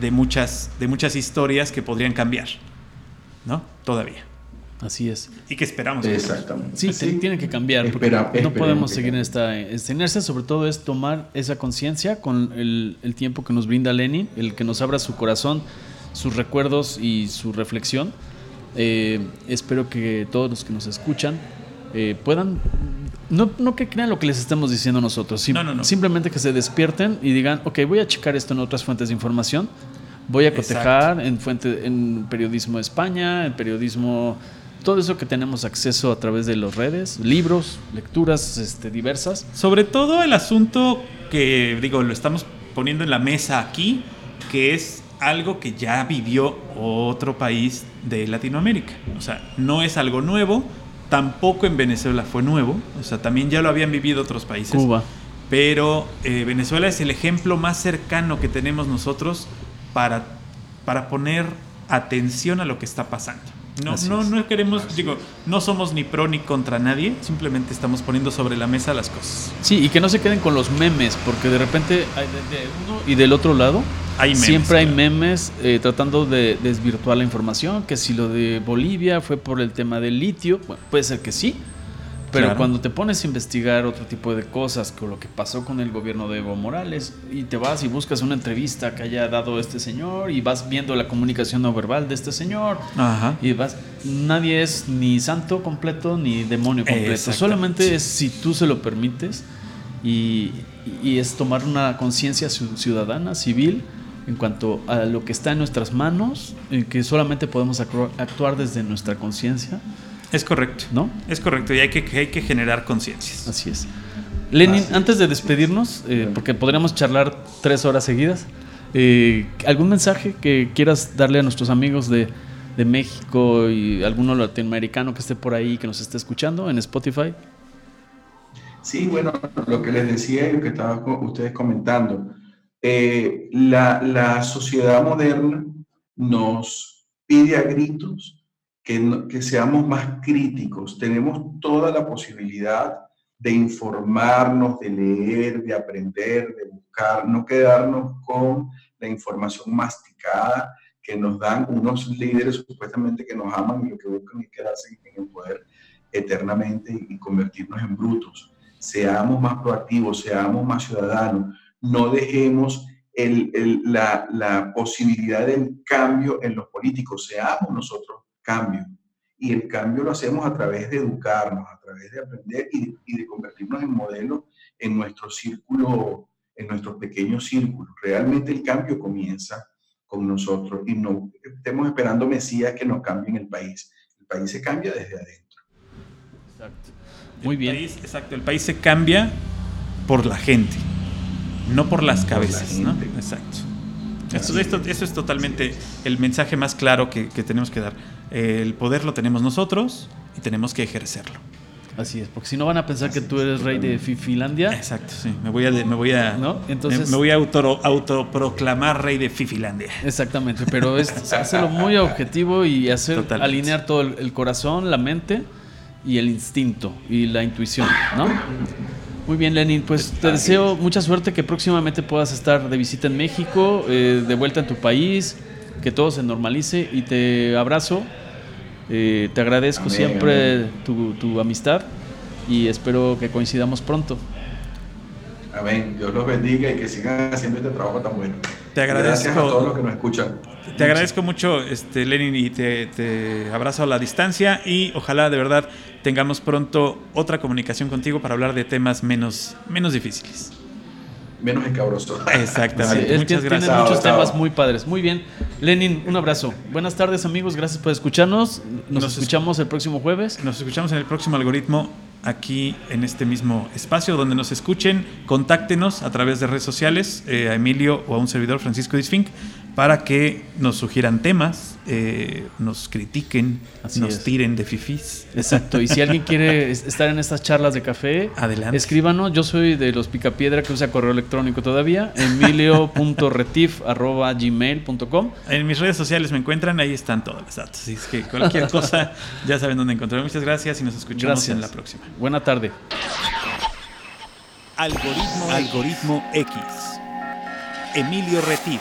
de muchas, de muchas historias que podrían cambiar, ¿no? Todavía. Así es. Y que esperamos. Exactamente. Sí, sí. tienen que cambiar. Porque no podemos seguir en esta, esta Sobre todo es tomar esa conciencia con el, el, tiempo que nos brinda Lenin, el que nos abra su corazón, sus recuerdos y su reflexión. Eh, espero que todos los que nos escuchan eh, puedan no, no que crean lo que les estamos diciendo nosotros, simplemente que se despierten y digan, ok, voy a checar esto en otras fuentes de información, voy a cotejar en, fuente, en periodismo de España, en periodismo, todo eso que tenemos acceso a través de las redes, libros, lecturas este, diversas. Sobre todo el asunto que, digo, lo estamos poniendo en la mesa aquí, que es algo que ya vivió otro país de Latinoamérica. O sea, no es algo nuevo, Tampoco en Venezuela fue nuevo, o sea, también ya lo habían vivido otros países. Cuba. Pero eh, Venezuela es el ejemplo más cercano que tenemos nosotros para, para poner atención a lo que está pasando. No, no, no queremos, digo, no somos ni pro ni contra nadie, simplemente estamos poniendo sobre la mesa las cosas. Sí, y que no se queden con los memes, porque de repente hay de, uno y del otro lado hay siempre hay memes eh, tratando de desvirtuar la información, que si lo de Bolivia fue por el tema del litio, bueno, puede ser que sí, pero cuando te pones a investigar otro tipo de cosas, con lo que pasó con el gobierno de Evo Morales, y te vas y buscas una entrevista que haya dado este señor, y vas viendo la comunicación no verbal de este señor, y vas, nadie es ni santo completo ni demonio completo, solamente es si tú se lo permites, y, es tomar una conciencia ciudadana, civil, en cuanto a lo que está en nuestras manos, en que solamente podemos actuar desde nuestra conciencia es correcto. ¿No? Es correcto. Y hay que, hay que generar conciencias. Así es. Lenin, antes de despedirnos, eh, porque podríamos charlar tres horas seguidas, eh, ¿algún mensaje que quieras darle a nuestros amigos de, de, México y alguno latinoamericano que esté por ahí, que nos esté escuchando en Spotify? Sí, bueno, lo que les decía y lo que estaban ustedes comentando, eh, la, la sociedad moderna nos pide a gritos que, seamos más críticos. Tenemos toda la posibilidad de informarnos, de leer, de aprender, de buscar, no quedarnos con la información masticada que nos dan unos líderes supuestamente que nos aman y lo que buscan es quedarse en el poder eternamente y convertirnos en brutos. Seamos más proactivos, seamos más ciudadanos, no dejemos la, la posibilidad del cambio en los políticos, seamos nosotros cambio. Y el cambio lo hacemos a través de educarnos, a través de aprender y, de convertirnos en modelo en nuestro círculo, en nuestros pequeños círculos. Realmente el cambio comienza con nosotros y no estemos esperando Mesías que nos cambien el país. El país se cambia desde adentro. Exacto. Muy bien. exacto, el país se cambia por la gente, no por las cabezas, ¿no? Exacto. Eso, esto, eso, es totalmente el mensaje más claro que, que tenemos que dar el poder lo tenemos nosotros y tenemos que ejercerlo. Así es, porque si no van a pensar que tú eres rey de Fifilandia. Exacto, sí. Me voy a, me voy a, ¿no? Entonces, me, voy a auto, autoproclamar rey de Fifilandia. Exactamente, pero es hacerlo muy objetivo y hacer alinear todo el, corazón, la mente y el instinto y la intuición, ¿no? Muy bien, Lenin, pues te deseo mucha suerte que próximamente puedas estar de visita en México, eh, de vuelta en tu país, que todo se normalice y te abrazo eh, te agradezco siempre Tu, tu, amistad y espero que coincidamos pronto. Amén. Dios los bendiga y que sigan haciendo este trabajo tan bueno. Te Gracias a todos los agradezco, que nos escuchan. te agradezco mucho, este, Lenin, y te, te abrazo a la distancia y ojalá de verdad tengamos pronto otra comunicación contigo para hablar de temas menos, menos difíciles. Menos escabroso. Sí, Exactamente. él Muchas gracias. Chao, muchos chao. temas muy padres. Muy bien. Lenin, un abrazo. Buenas tardes, amigos. Gracias por escucharnos. Nos, Nos es- escuchamos el próximo jueves. Nos escuchamos en el próximo algoritmo aquí en este mismo espacio donde nos escuchen. Contáctenos a través de redes sociales eh, a Emilio o a un servidor Francisco Disfink para que nos sugieran temas, eh, nos critiquen, Así nos es. tiren de fifís. Exacto. Y si alguien quiere es- estar en estas charlas de café, Adelante. escríbanos. Yo soy de los Picapiedra que usa correo electrónico todavía. emilio.retif.gmail.com En mis redes sociales me encuentran, ahí están todos los datos. Así es que cualquier cosa ya saben dónde encontrarme. Muchas gracias y nos escuchamos Gracias. en la próxima. Buena tarde. Algoritmo, Algoritmo X. Emilio Retif.